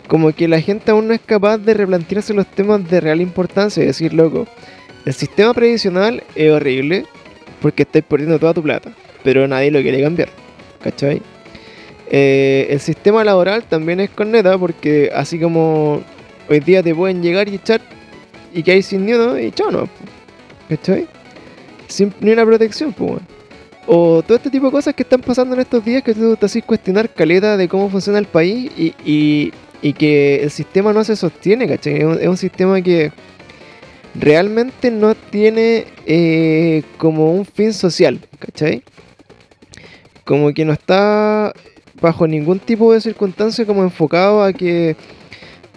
A: Como que la gente aún no es capaz de replantearse los temas de real importancia y decir, loco, el sistema previsional es horrible porque estáis perdiendo toda tu plata, pero nadie lo quiere cambiar, ¿cachai? Eh, el sistema laboral también es corneta porque así como hoy día te pueden llegar y echar y que hay sin uno y chao, no, ¿cachai? Sin ni una protección, pues. O todo este tipo de cosas que están pasando en estos días que tú te haces cuestionar caleta de cómo funciona el país y, y, que el sistema no se sostiene, ¿cachai? Es un, es un sistema que realmente no tiene eh, como un fin social, ¿cachai? Como que no está bajo ningún tipo de circunstancia como enfocado a que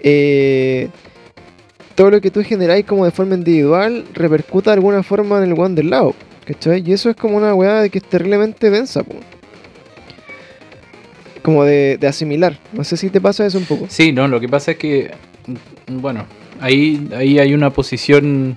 A: eh, todo lo que tú generáis como de forma individual repercuta de alguna forma en el one del lado, ¿cachai? Y eso es como una weá de que es terriblemente densa, po. Como de, de asimilar. No sé si te pasa eso un poco.
B: Sí, no, lo que pasa es que, mm, bueno, ahí, ahí hay una posición,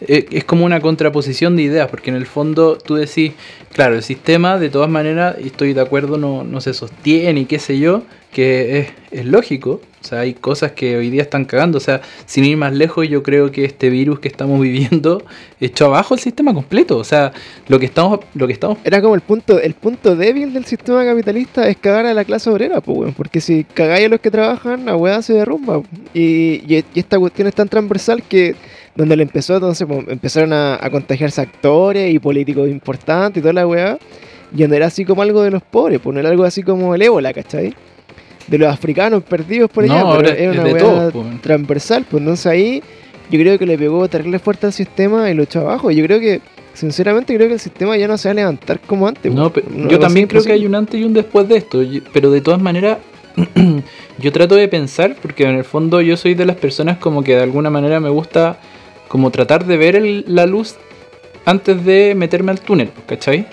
B: es como una contraposición de ideas, porque en el fondo tú decís, claro, el sistema de todas maneras, y estoy de acuerdo, no, no se sostiene y qué sé yo, que es, es lógico, o sea, hay cosas que hoy día están cagando, o sea, sin ir más lejos, yo creo que este virus que estamos viviendo <laughs> echó abajo el sistema completo, o sea, lo que estamos, lo que estamos
A: Era como el punto, el punto débil del sistema capitalista es cagar a la clase obrera, pues. Porque si cagáis a los que trabajan, la weá se derrumba. Y- y esta cuestión es tan transversal que donde le empezó, entonces pues, empezaron a, a contagiarse actores y políticos importantes y toda la weá. Y donde era así como algo de los pobres, pues no era algo así como el ébola, ¿cachai? De los africanos perdidos por
B: No,
A: allá, pero era
B: es
A: una weá
B: todos, pues,
A: transversal, pues entonces ahí yo creo que le pegó terrible fuerte al sistema y lo echó abajo. Yo creo que, sinceramente, creo que el sistema ya no se va a levantar como antes.
B: No,
A: weón.
B: pero
A: No,
B: yo
A: no,
B: también creo que hay un antes y un después de esto. Pero de todas maneras, <clears throat> yo trato de pensar, porque en el fondo yo soy de las personas como que de alguna manera me gusta como tratar de ver la luz antes de meterme al túnel, ¿cachai?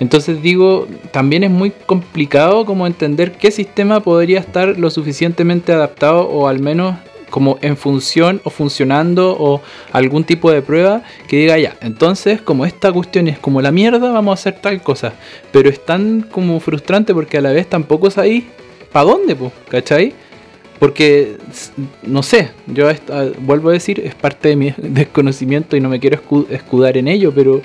B: Entonces digo, también es muy complicado como entender qué sistema podría estar lo suficientemente adaptado o al menos como en función o funcionando o algún tipo de prueba que diga ya, entonces como esta cuestión es como la mierda, vamos a hacer tal cosa. Pero es tan como frustrante porque a la vez tampoco sabéis para dónde, pues, ¿cachai? Porque, no sé, yo vuelvo a decir, es parte de mi <laughs> desconocimiento y no me quiero escu- escudar en ello, pero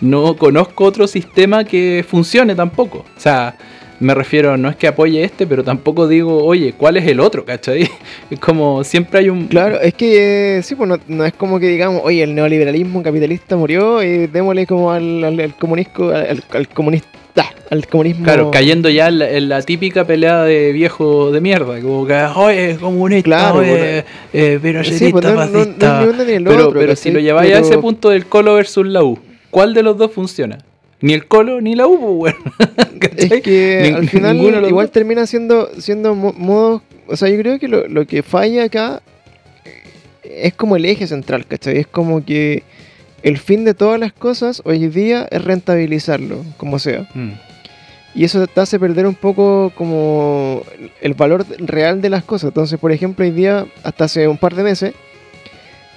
B: no conozco otro sistema que funcione tampoco. O sea, me refiero, no es que apoye este, pero tampoco digo, oye, ¿cuál es el otro? ¿Cachai? <laughs> Es como siempre hay un...
A: Claro, es que eh, sí, pues no, no es como que digamos, oye, el neoliberalismo capitalista murió y démosle como al, al, al comunisco, al, al comunista, al comunismo.
B: Claro, cayendo ya en la, en la típica pelea de viejo de mierda, como que, oye, comunista,
A: Claro,
B: oye, eh,
A: pues no, no, no,
B: fascista".
A: ni uno ni el
B: pero pero si lo lleváis a ese punto del Colo versus la U, ¿cuál de los dos funciona? Ni el Colo ni la U, pues, weón. <laughs> ¿Cachai?
A: Es que
B: Ning-
A: al final igual termina siendo, siendo mo- modos. O sea, yo creo que lo, lo que falla acá es como el eje central, ¿cachai? Es como que el fin de todas las cosas hoy día es rentabilizarlo, como sea.
B: Mm.
A: Y eso te hace perder un poco como el valor real de las cosas. Entonces, por ejemplo, hoy día, hasta hace un par de meses,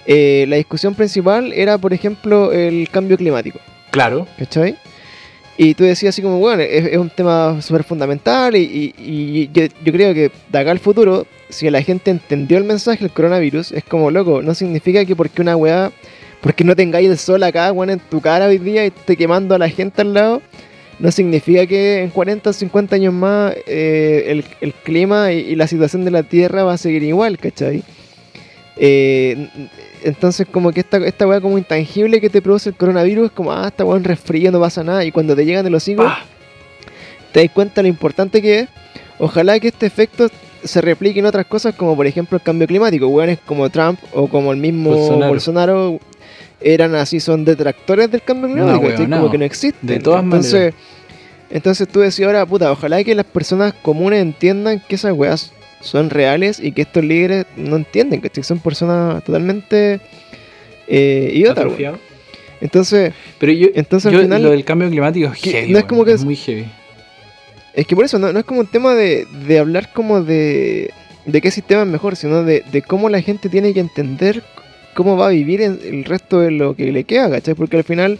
A: eh, la discusión principal era, por ejemplo, el cambio climático.
B: Claro.
A: ¿Cachai? Y tú decías así como, bueno, es, un tema súper fundamental y, yo, creo que de acá al futuro, si la gente entendió el mensaje del coronavirus, es como, loco, no significa que porque una weá, porque no tengáis el sol acá, weón, en tu cara hoy día y esté quemando a la gente al lado, no significa que en 40 o 50 años más eh, el, clima y, y la situación de la Tierra va a seguir igual, ¿cachai? Eh, entonces como que esta, esta weá como intangible que te produce el coronavirus es como, ah, esta weá es un resfrío, no pasa nada. Y cuando te llegan de los higos, te das cuenta lo importante que es. Ojalá que este efecto se replique en otras cosas como por ejemplo el cambio climático. Weones como Trump o como el mismo
B: Bolsonaro.
A: Bolsonaro, eran así, son detractores del cambio
B: No,
A: climático.
B: weonao.
A: como que no existen.
B: De todas
A: entonces,
B: maneras.
A: Entonces tú decías ahora, puta, ojalá que las personas comunes entiendan que esas weas son reales y que estos líderes no entienden, que son personas totalmente eh, idiotas. Entonces,
B: Pero yo,
A: Entonces, al final-
B: lo del cambio climático es heavy.
A: no es
B: weón,
A: como que
B: es
A: es-
B: muy heavy.
A: es que por eso no, no es como un tema de, de hablar como de, de qué sistema es mejor, sino de, de cómo la gente tiene que entender cómo va a vivir en el resto de lo que le queda, ¿cachai? Porque al final,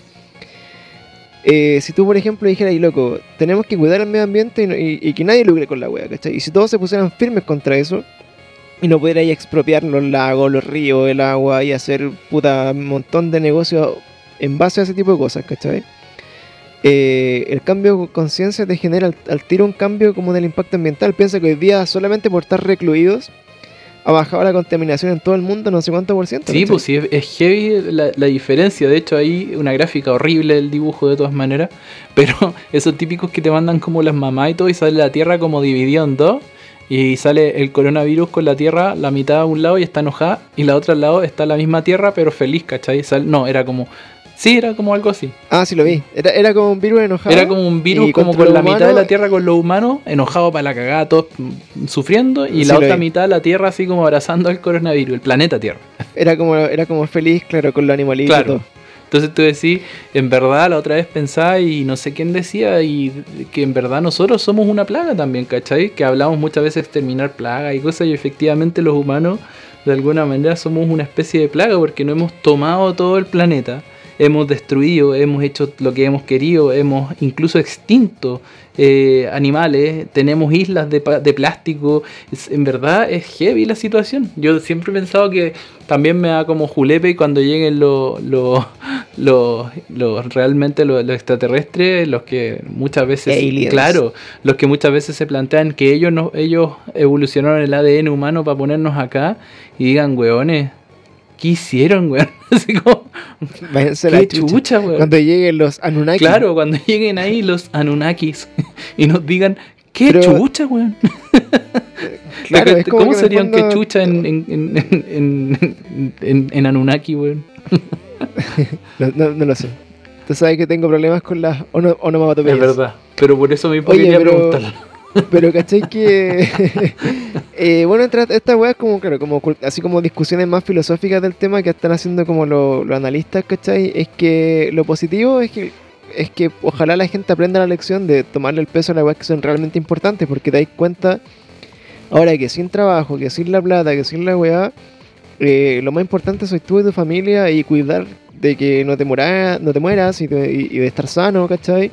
A: eh, si tú, por ejemplo, dijeras, y loco, tenemos que cuidar el medio ambiente y, que nadie lucre con la wea, ¿cachai? Y si todos se pusieran firmes contra eso y no pudierais expropiar los lagos, los ríos, el agua y hacer puta montón de negocios en base a ese tipo de cosas, ¿cachai? Eh, el cambio de conciencia te genera al, al tiro un cambio como del impacto ambiental. Piensa que hoy día solamente por estar recluidos ha bajado la contaminación en todo el mundo no sé cuánto por ciento.
B: Sí, pues sí, es, es heavy la, la diferencia. De hecho, hay una gráfica horrible del dibujo de todas maneras. <laughs> Pero esos típicos que te mandan como las mamás y todo y sale la tierra como dividida en dos. y sale el coronavirus con la Tierra, la mitad a un lado y está enojada, y la otra al lado está la misma Tierra, pero feliz, ¿cachai? no, era como. Sí, era como algo así.
A: Ah, sí lo vi. Era, era como un virus enojado.
B: Era como un virus como con la mitad de la Tierra con los humanos, enojado para la cagada, todos sufriendo, y la otra mitad la Tierra así como abrazando al coronavirus, el planeta Tierra.
A: Era como, era como feliz, claro, con los animalitos. Claro.
B: Entonces tú decís, en verdad la otra vez pensaba y no sé quién decía y que en verdad nosotros somos una plaga también, ¿cachai? Que hablamos muchas veces de exterminar plagas y cosas y efectivamente los humanos de alguna manera somos una especie de plaga porque no hemos tomado todo el planeta hemos destruido, hemos hecho lo que hemos querido, hemos incluso extinto eh, animales, tenemos islas de, de plástico. en verdad es heavy la situación. Yo siempre he pensado que también me da como julepe cuando lleguen los <laughs> lo, lo, realmente los extraterrestres, los que muchas veces, claro, los que muchas veces se plantean que ellos no, ellos evolucionaron el ADN humano para ponernos acá y digan, weones, ¿qué hicieron, weón? <laughs> Así como,
A: qué chucha, weón. Cuando lleguen los Anunnakis.
B: Claro, cuando lleguen ahí los Anunnakis <laughs> y nos digan, ¿qué chucha, weón? <laughs> Claro, ¿Cómo serían qué chucha en, en, en, en, Anunnaki, weón?
A: no, no, lo sé. Tú sabes que tengo problemas con las onomatopeyas.
B: Es verdad, pero por eso quería pero... preguntarlo.
A: Pero cachai que. <laughs> eh, bueno, esta weá es como, claro, como, así como discusiones más filosóficas del tema que están haciendo como los analistas, ¿cachai? Es que lo positivo es que es que ojalá la gente aprenda la lección de tomarle el peso a las weas que son realmente importantes, porque te das cuenta ahora que sin trabajo, que sin la plata, que sin la weá, eh, lo más importante soy tú y tu familia y cuidar de que no te, mueras, no te mueras y, y de estar sano, ¿cachai?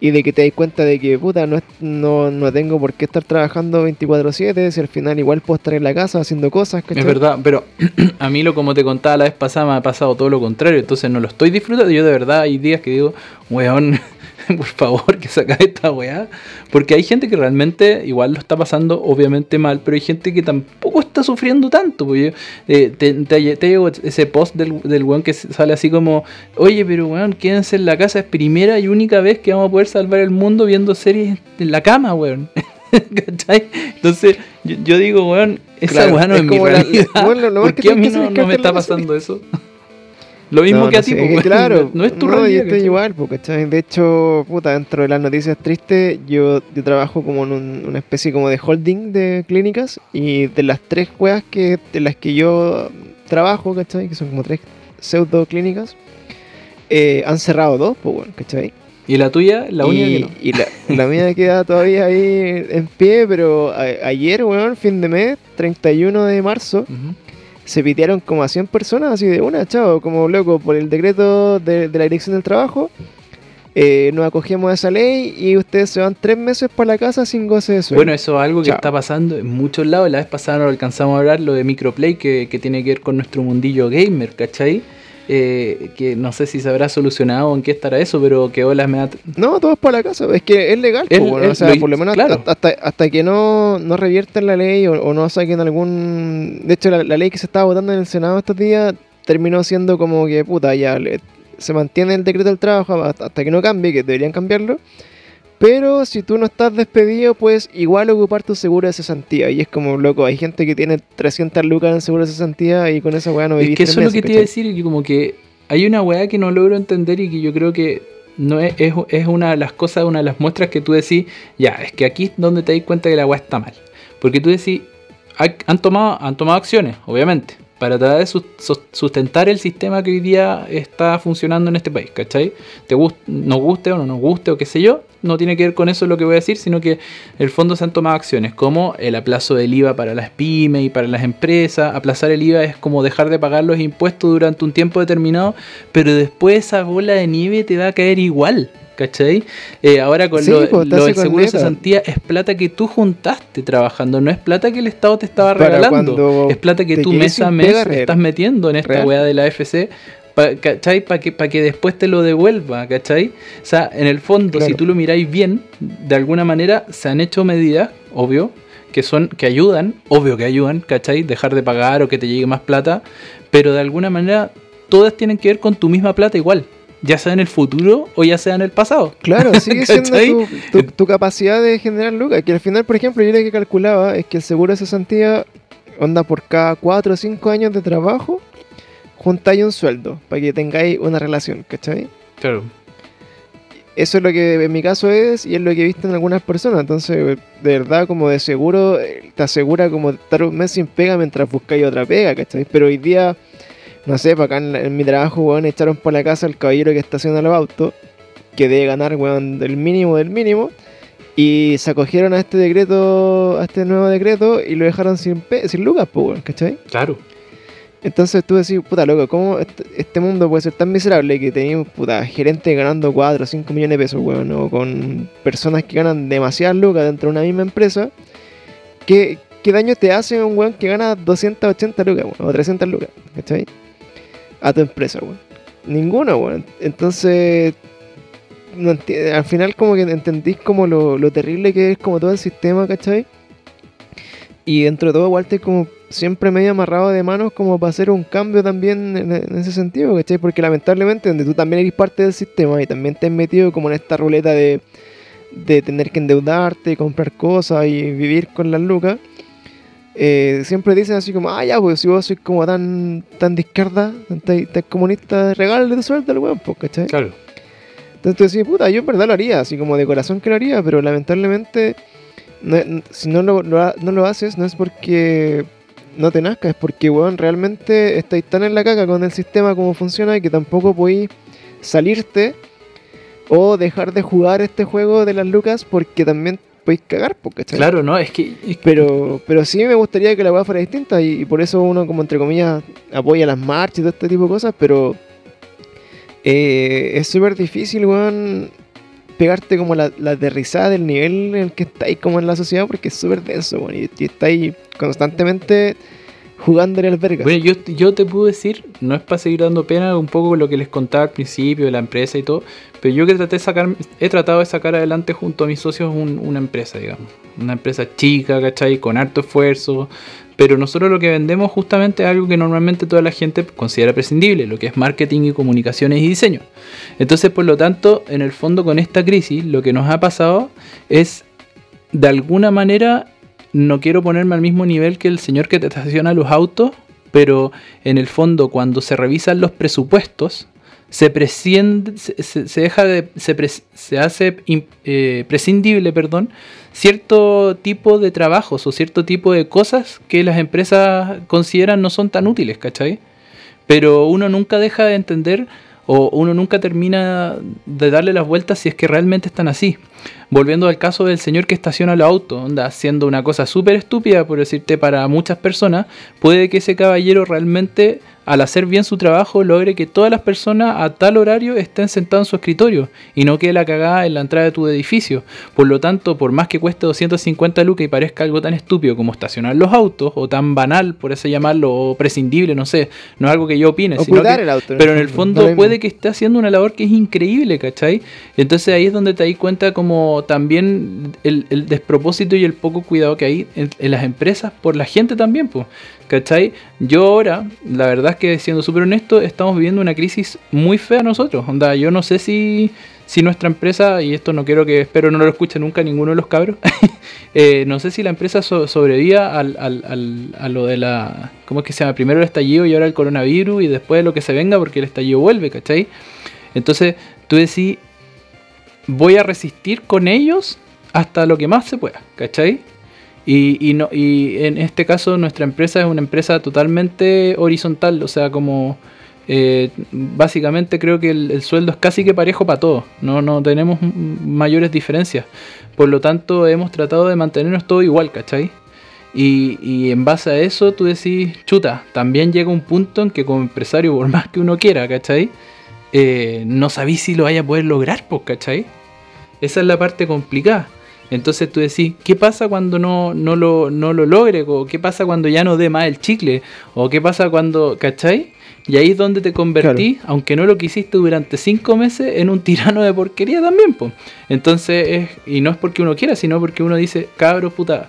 A: Y de que te das cuenta de que, puta, no, no, no tengo por qué estar trabajando 24/7, si al final igual puedo estar en la casa haciendo cosas.
B: Es verdad, pero <clears throat> a mí lo como te contaba la vez pasada me ha pasado todo lo contrario, entonces no lo estoy disfrutando. Yo de verdad hay días que digo, weón, <laughs> por favor, que saca esta weá. Porque hay gente que realmente igual lo está pasando obviamente mal, pero hay gente que tampoco está sufriendo tanto. Porque eh, te, te, llegó ese post del, del weón que sale así como, oye, pero weón, quédense en la casa, es primera y única vez que vamos a poder salvar el mundo viendo series en la cama, weón. <laughs> ¿Cachai? Entonces, yo, digo, weón, esa weá no es, mi realidad. ¿Por qué a mí no, no me está pasando eso? Lo mismo que a ti,
A: porque, claro, <laughs> no es tu no, yo estoy igual, porque de hecho, puta, dentro de las noticias tristes, yo, yo trabajo como en una especie como de holding de clínicas y de las tres juegas que de las que yo trabajo, ¿cachai? Que son como tres pseudo clínicas, eh, han cerrado dos, pues bueno, ¿cachai?
B: ¿Y la tuya? La única que no.
A: Y la, la, mía <laughs> queda todavía ahí en pie, pero ayer, weón, fin de mes, 31 de marzo, se pitearon como a 100 personas, así de una, chao, como loco, por el decreto de, la dirección del trabajo. Eh, nos acogemos a esa ley y ustedes se van tres meses para la casa sin goce de sueldo.
B: Bueno, eso es algo que está pasando en muchos lados. La vez pasada no alcanzamos a hablar lo de Microplay, que, que tiene que ver con nuestro mundillo gamer, ¿cachai? Eh, que no sé si se habrá solucionado o en qué estará eso, pero que hola me da...
A: No, todo es por la casa, es que es legal, o sea, por lo menos hasta, hasta, que no, no revierten la ley o, no saquen algún... De hecho, la, ley que se estaba votando en el Senado estos días terminó siendo como que, puta, ya se mantiene el decreto del trabajo hasta, que no cambie, que deberían cambiarlo. Pero si tú no estás despedido, puedes igual ocupar tu seguro de cesantía. Y es como, loco, hay gente que tiene 300 lucas en seguro de cesantía y con esa weá no vivís
B: Es que eso es lo que te iba a decir, que como que hay una weá que no logro entender y que yo creo que no es, es, una de las cosas, una de las muestras que tú decís, ya, es que aquí es donde te das cuenta que la weá está mal. Porque tú decís, han tomado, han tomado acciones, obviamente para tratar de sustentar el sistema que hoy día está funcionando en este país, ¿cachai? Te nos guste o no nos guste o qué sé yo, no tiene que ver con eso lo que voy a decir, sino que el fondo se han tomado acciones como el aplazo del IVA para las pymes y para las empresas. Aplazar el IVA es como dejar de pagar los impuestos durante un tiempo determinado, pero después esa bola de nieve te va a caer igual. ¿Cachai? Eh, ahora con lo, pues, del seguro de cesantía es plata que tú juntaste trabajando, no es plata que el Estado te estaba regalando, es plata que tú mes a mes estás metiendo en esta weá de la FC. ¿Cachai? Para que, que después te lo devuelva, ¿cachai? O sea, en el fondo, si tú lo miráis bien, de alguna manera se han hecho medidas, obvio, que son, que ayudan, obvio que ayudan, ¿cachai? Dejar de pagar o que te llegue más plata, pero de alguna manera todas tienen que ver con tu misma plata igual. Ya sea en el futuro o ya sea en el pasado.
A: Claro, <laughs> sigue siendo tu, tu, tu, capacidad de generar lucas. Que al final, por ejemplo, yo lo que calculaba es que el seguro de cesantía, onda por cada 4 o 5 años de trabajo, juntáis un sueldo para que tengáis una relación, ¿cachai?
B: Claro.
A: Eso es lo que en mi caso es y es lo que he visto en algunas personas. Entonces, de verdad, como de seguro, eh, te asegura como estar un mes sin pega mientras buscáis otra pega, ¿cachai? Pero hoy día, no sé, para acá en, en mi trabajo, weón, echaron por la casa al caballero que está haciendo los autos, que debe ganar, weón, del mínimo del mínimo. Y se acogieron a este decreto, a este nuevo decreto y lo dejaron sin, pe sin lucas, pues, weón, ¿cachai?
B: Claro.
A: Entonces tú decís, puta loco, ¿cómo este, este mundo puede ser tan miserable que tenemos puta gerentes ganando 4 o 5 millones de pesos, weón? O con personas que ganan demasiadas lucas dentro de una misma empresa. ¿Qué, qué daño te hace un weón que gana 280 lucas, weón? O 300 lucas, ¿cachai? A tu empresa, weón. Ninguno, weón. Entonces, no al final como que entendís como lo, lo terrible que es como todo el sistema, ¿cachai? Y dentro de todo, Walter, como siempre medio amarrado de manos como para hacer un cambio también en, en, ese sentido, ¿cachai? Porque lamentablemente donde tú también eres parte del sistema y también te has metido como en esta ruleta de, de tener que endeudarte, comprar cosas y vivir con las lucas, eh, siempre dicen así como, ah, ya, pues si vos sois como tan, tan de izquierda, tan, tan comunista, regálale tu sueldo al weón, pues, ¿cachai?
B: Claro.
A: Entonces decís, puta, yo en verdad lo haría, así como de corazón que lo haría, pero lamentablemente... No, si no lo, lo, no lo haces, no es porque no te nazca, es porque, weón, realmente estáis tan en la caca con el sistema como funciona y que tampoco podéis salirte o dejar de jugar este juego de las lucas porque también podéis cagar, porque
B: Claro, no, es que, es que...
A: Pero, pero sí me gustaría que la weá fuera distinta y, y, por eso uno, como entre comillas, apoya las marchas y todo este tipo de cosas, pero eh, es súper difícil, weón pegarte como la, la aterrizada del nivel en el que estáis como en la sociedad porque es súper denso, bueno, y, y estáis constantemente jugándole al verga.
B: Bueno, yo, yo te puedo decir, no es para seguir dando pena un poco lo que les contaba al principio de la empresa y todo, pero yo que traté de sacar, he tratado de sacar adelante junto a mis socios un, una empresa, digamos. Una empresa chica, ¿cachai? Con harto esfuerzo. Pero nosotros lo que vendemos justamente es algo que normalmente toda la gente considera prescindible, lo que es marketing y comunicaciones y diseño. Entonces, por lo tanto, en el fondo con esta crisis, lo que nos ha pasado es, de alguna manera, no quiero ponerme al mismo nivel que el señor que te estaciona los autos, pero en el fondo cuando se revisan los presupuestos, se, se, deja de, se, se hace eh, prescindible, perdón, cierto tipo de trabajos o cierto tipo de cosas que las empresas consideran no son tan útiles, ¿cachai? Pero uno nunca deja de entender o uno nunca termina de darle las vueltas si es que realmente están así. Volviendo al caso del señor que estaciona el auto, haciendo una cosa súper estúpida, por decirte, para muchas personas, puede que ese caballero realmente al hacer bien su trabajo logre que todas las personas a tal horario estén sentadas en su escritorio y no quede la cagada en la entrada de tu edificio. Por lo tanto, por más que cueste 250 lucas y parezca algo tan estúpido como estacionar los autos, o tan banal, por eso llamarlo, o prescindible, no sé, no es algo que yo opine, sino que,
A: el auto,
B: pero en el fondo no puede que esté haciendo una labor que es increíble, ¿cachai? Entonces ahí es donde te das cuenta como también el, el despropósito y el poco cuidado que hay en, en las empresas por la gente también, pues. ¿Cachai? Yo ahora, la verdad es que siendo súper honesto, estamos viviendo una crisis muy fea nosotros. Onda, yo no sé si, si nuestra empresa, y esto no quiero que, espero no lo escuche nunca ninguno de los cabros, <laughs> eh, no sé si la empresa so, sobrevivía al, al, al, a lo de la, ¿cómo es que se llama? Primero el estallido y ahora el coronavirus y después lo que se venga porque el estallido vuelve, ¿cachai? Entonces, tú decís, voy a resistir con ellos hasta lo que más se pueda, ¿cachai? Y, y, no, y en este caso nuestra empresa es una empresa totalmente horizontal, o sea, como eh, básicamente creo que el, el, sueldo es casi que parejo para todos, no, tenemos mayores diferencias. Por lo tanto, hemos tratado de mantenernos todo igual, ¿cachai? Y, y, en base a eso tú decís, chuta, también llega un punto en que como empresario, por más que uno quiera, ¿cachai? Eh, no sabéis si lo vaya a poder lograr, pues, ¿cachai? Esa es la parte complicada. Entonces tú decís, ¿qué pasa cuando no, no, lo, no lo logre? ¿O qué pasa cuando ya no dé más el chicle? ¿O qué pasa cuando, ¿cachai? Y ahí es donde te convertís, claro. aunque no lo quisiste durante cinco meses, en un <laughs> tirano de porquería también, pues. Entonces, es, y no es porque uno quiera, sino porque uno dice, cabro puta,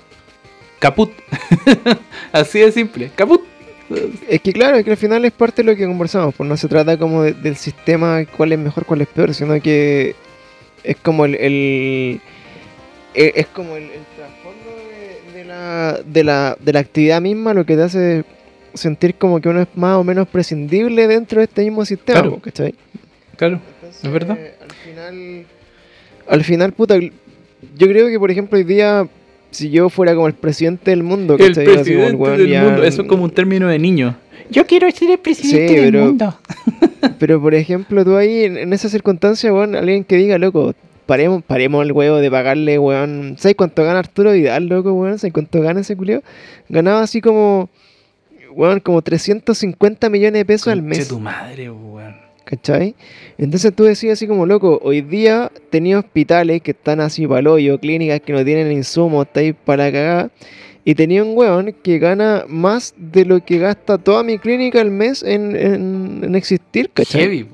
B: caput. <laughs> Así de simple, caput.
A: Es que claro, es que al final es parte de lo que conversamos, pues no se trata como de- del sistema, cuál es mejor, cuál es peor, sino que es como el... el- e- es como el, el trasfondo de, de la, de, la, de la actividad misma lo que te hace sentir como que uno es más o menos prescindible dentro de este mismo sistema,
B: Claro.
A: ¿cachai?
B: Claro.
A: Entonces,
B: Es verdad.
A: Al final, al final, puta, yo creo que por ejemplo hoy día, si yo fuera como el presidente del mundo,
B: El del
A: ya-
B: mundo. Eso es como un término de niño. Yo quiero ser el presidente
A: Sí,
B: del
A: pero-
B: mundo. <laughs>
A: Pero por ejemplo, tú ahí en, en esa circunstancia, weón, alguien que diga, loco, paremos, paremos el huevo de pagarle, weón. ¿Sabes cuánto gana Arturo Vidal, loco, weón? ¿Sabes cuánto gana ese culio? Ganaba así como, weón, como 350 millones de pesos al mes.
B: tu madre, weón.
A: ¿Cachai? Entonces tú decías así como, loco, hoy día tenía hospitales que están así para hoyo, clínicas que no tienen insumos, está ahí para la cagada. Y tenía un weón que gana más de lo que gasta toda mi clínica al mes en, en- en existir, ¿cachai?
B: Heavy.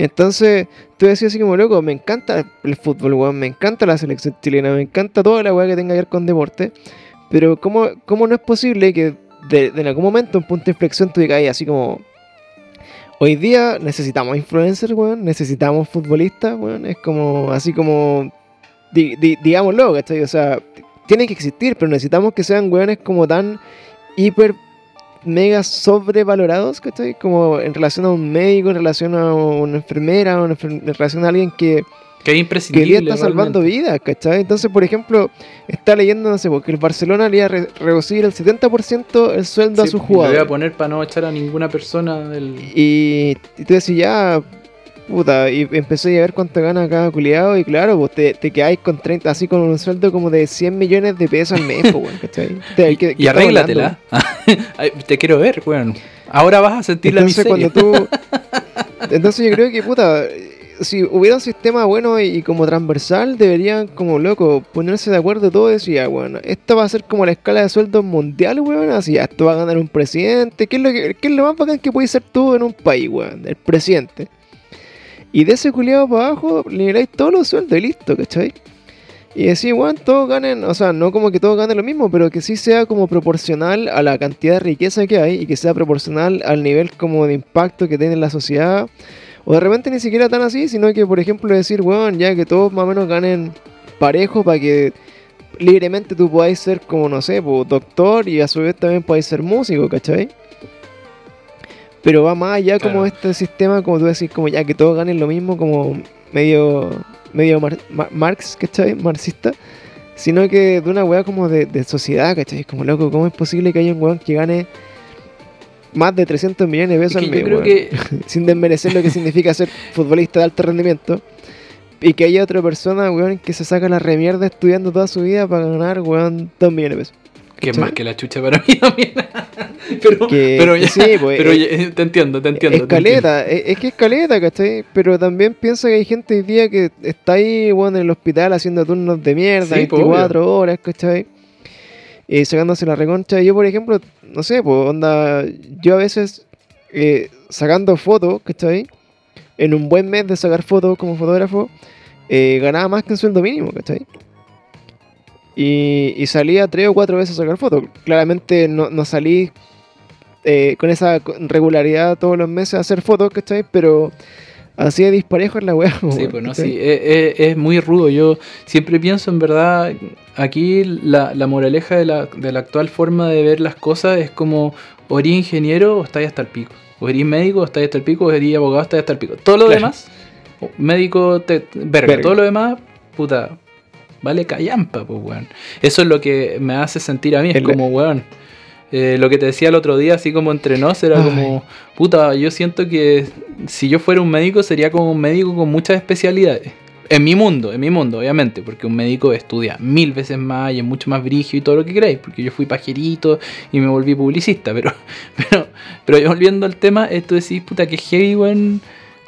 A: Entonces, tú decías así como, loco, me encanta el fútbol, weón, me encanta la selección chilena, me encanta toda la weá que tenga que ver con deporte, pero ¿cómo, cómo no es posible que de, de en algún momento, un punto de inflexión, tú digas ahí así como, hoy día necesitamos influencers, weón, necesitamos futbolistas, weón, es como, así como, di- di- digámoslo, ¿cachai? O sea, tienen que existir, pero necesitamos que sean weones como tan hiper mega sobrevalorados, ¿cachai? Como en relación a un médico, en relación a una enfermera, en relación a alguien que,
B: Que es
A: que
B: imprescindible.
A: día está salvando vidas, ¿cachai? Entonces, por ejemplo, está leyendo, no sé, porque el Barcelona le iba a re- reducir el 70% el sueldo a
B: Sí,
A: sus
B: y Lo voy a
A: jugadores.
B: poner para no echar a ninguna persona del.
A: Y, y tú decís, ya, puta, y empecé a ver cuánto gana cada culiado, y claro, pues te, te quedáis con 30, así con un sueldo como de 100 millones de pesos al mes, pues, weón, ¿cachai? <laughs> Te-
B: Y,
A: ¿qué-
B: y arréglatela. <laughs> Te quiero ver, weón. Ahora vas a sentir
A: Entonces,
B: la miseria.
A: cuando tú. <laughs> Entonces, yo creo que, puta, si hubiera un sistema bueno y, y como transversal, deberían, como loco, ponerse de acuerdo todo y decir, ya, bueno, esto va a ser como la escala de sueldos mundial, weón. Así, ya, esto va a ganar un presidente. ¿Qué es lo, que, qué es lo más bacán que puedes ser tú en un país, weón? El presidente. Y de ese culiado para abajo, le niveláis todos los sueldos y listo, ¿cachai? Y decir, weón, todos ganen, o sea, no como que todos ganen lo mismo, pero que sí sea como proporcional a la cantidad de riqueza que hay y que sea proporcional al nivel como de impacto que tiene en la sociedad. O de repente ni siquiera tan así, sino que, por ejemplo, decir, weón, ya que todos más o menos ganen parejo para que libremente tú podáis ser como, no sé, pues, doctor y a su vez también podáis ser músico, ¿cachai? Pero va más allá como
B: Claro.
A: este sistema, como tú decís, como ya que todos ganen lo mismo, como medio, medio mar- ma- Marx, ¿cachai? Marxista. Sino que de una weá como de, de sociedad, ¿cachai? Como loco, ¿cómo es posible que haya un weón que gane más de 300 millones de
B: Es
A: pesos
B: que
A: al mes,
B: que <laughs>
A: sin desmerecer lo que significa ser futbolista de alto rendimiento. Y que haya otra persona, weón, que se saca la remierda estudiando toda su vida para ganar, weón, 2 millones de pesos.
B: Que es más que la chucha para mí <laughs> también. pero,
A: Que-
B: pero
A: que
B: ya,
A: sí, pues,
B: pero
A: eh,
B: ya- te entiendo, te entiendo. te
A: Escaleta, es, es que escaleta, ¿cachai? Pero también piensa que hay gente hoy día que está ahí, weón, en el hospital haciendo turnos de mierda,
B: Sí, pues,
A: 24 horas, ¿cachai? Y sacándose la reconcha. Yo, por ejemplo, no sé, pues, onda, yo a veces eh, sacando fotos, ¿cachai? En un buen mes de sacar fotos como fotógrafo, eh, ganaba más que un sueldo mínimo, ¿cachai? Y, y salía tres o cuatro veces a sacar fotos. Claramente no, no salí eh, con esa regularidad todos los meses a hacer fotos, ¿cachai? Pero así de disparejo es la weá. <laughs>
B: Sí, pues no, sí, es, es- es muy rudo. Yo siempre pienso, en verdad, aquí la, la moraleja de la, de la actual forma de ver las cosas es como, o eres ingeniero o estás hasta el pico. O eres médico o estás hasta el pico, o eres abogado o estás hasta el pico. Todo lo
A: Claro.
B: demás, médico, te, verga.
A: Verga.
B: Todo lo demás, puta, vale callampa, pues, weón. Eso es lo que me hace sentir a mí, es
A: El-
B: como, weón. eh, lo que te decía el otro día, así como entre nos, era
A: Ay.
B: como, puta, yo siento que si yo fuera un médico sería como un médico con muchas especialidades. En mi mundo, en mi mundo, obviamente, porque un médico estudia mil veces más y es mucho más brigio y todo lo que queráis, porque yo fui pajerito y me volví publicista, pero, <laughs> pero, pero volviendo al tema, esto decís, puta, que heavy, weón,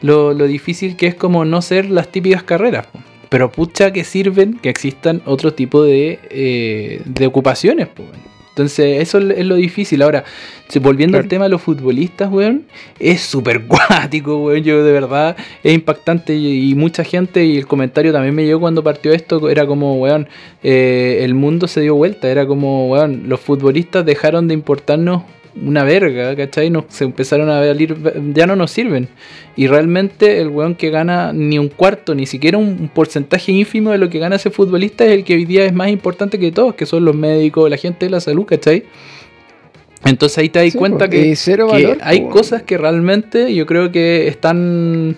B: lo, lo difícil que es como no ser las típicas carreras. Pero pucha que sirven que existan otro tipo de, eh, de ocupaciones, weón. Entonces, eso es lo difícil. Ahora, volviendo al tema de los futbolistas, weón, es súper <laughs> guático, weón. Yo de verdad es impactante y, y mucha gente, y el comentario también me llegó cuando partió esto, era como, weón, eh, el mundo se dio vuelta. Era como, weón, los futbolistas dejaron de importarnos una verga, ¿cachai? No, se empezaron a valer, ya no nos sirven. Y realmente el weón que gana ni un cuarto, ni siquiera un porcentaje ínfimo de lo que gana ese futbolista es el que hoy día es más importante que todos, que son los médicos, la gente de la salud, ¿cachai? Entonces ahí te das cuenta que, hay cosas que realmente yo creo que están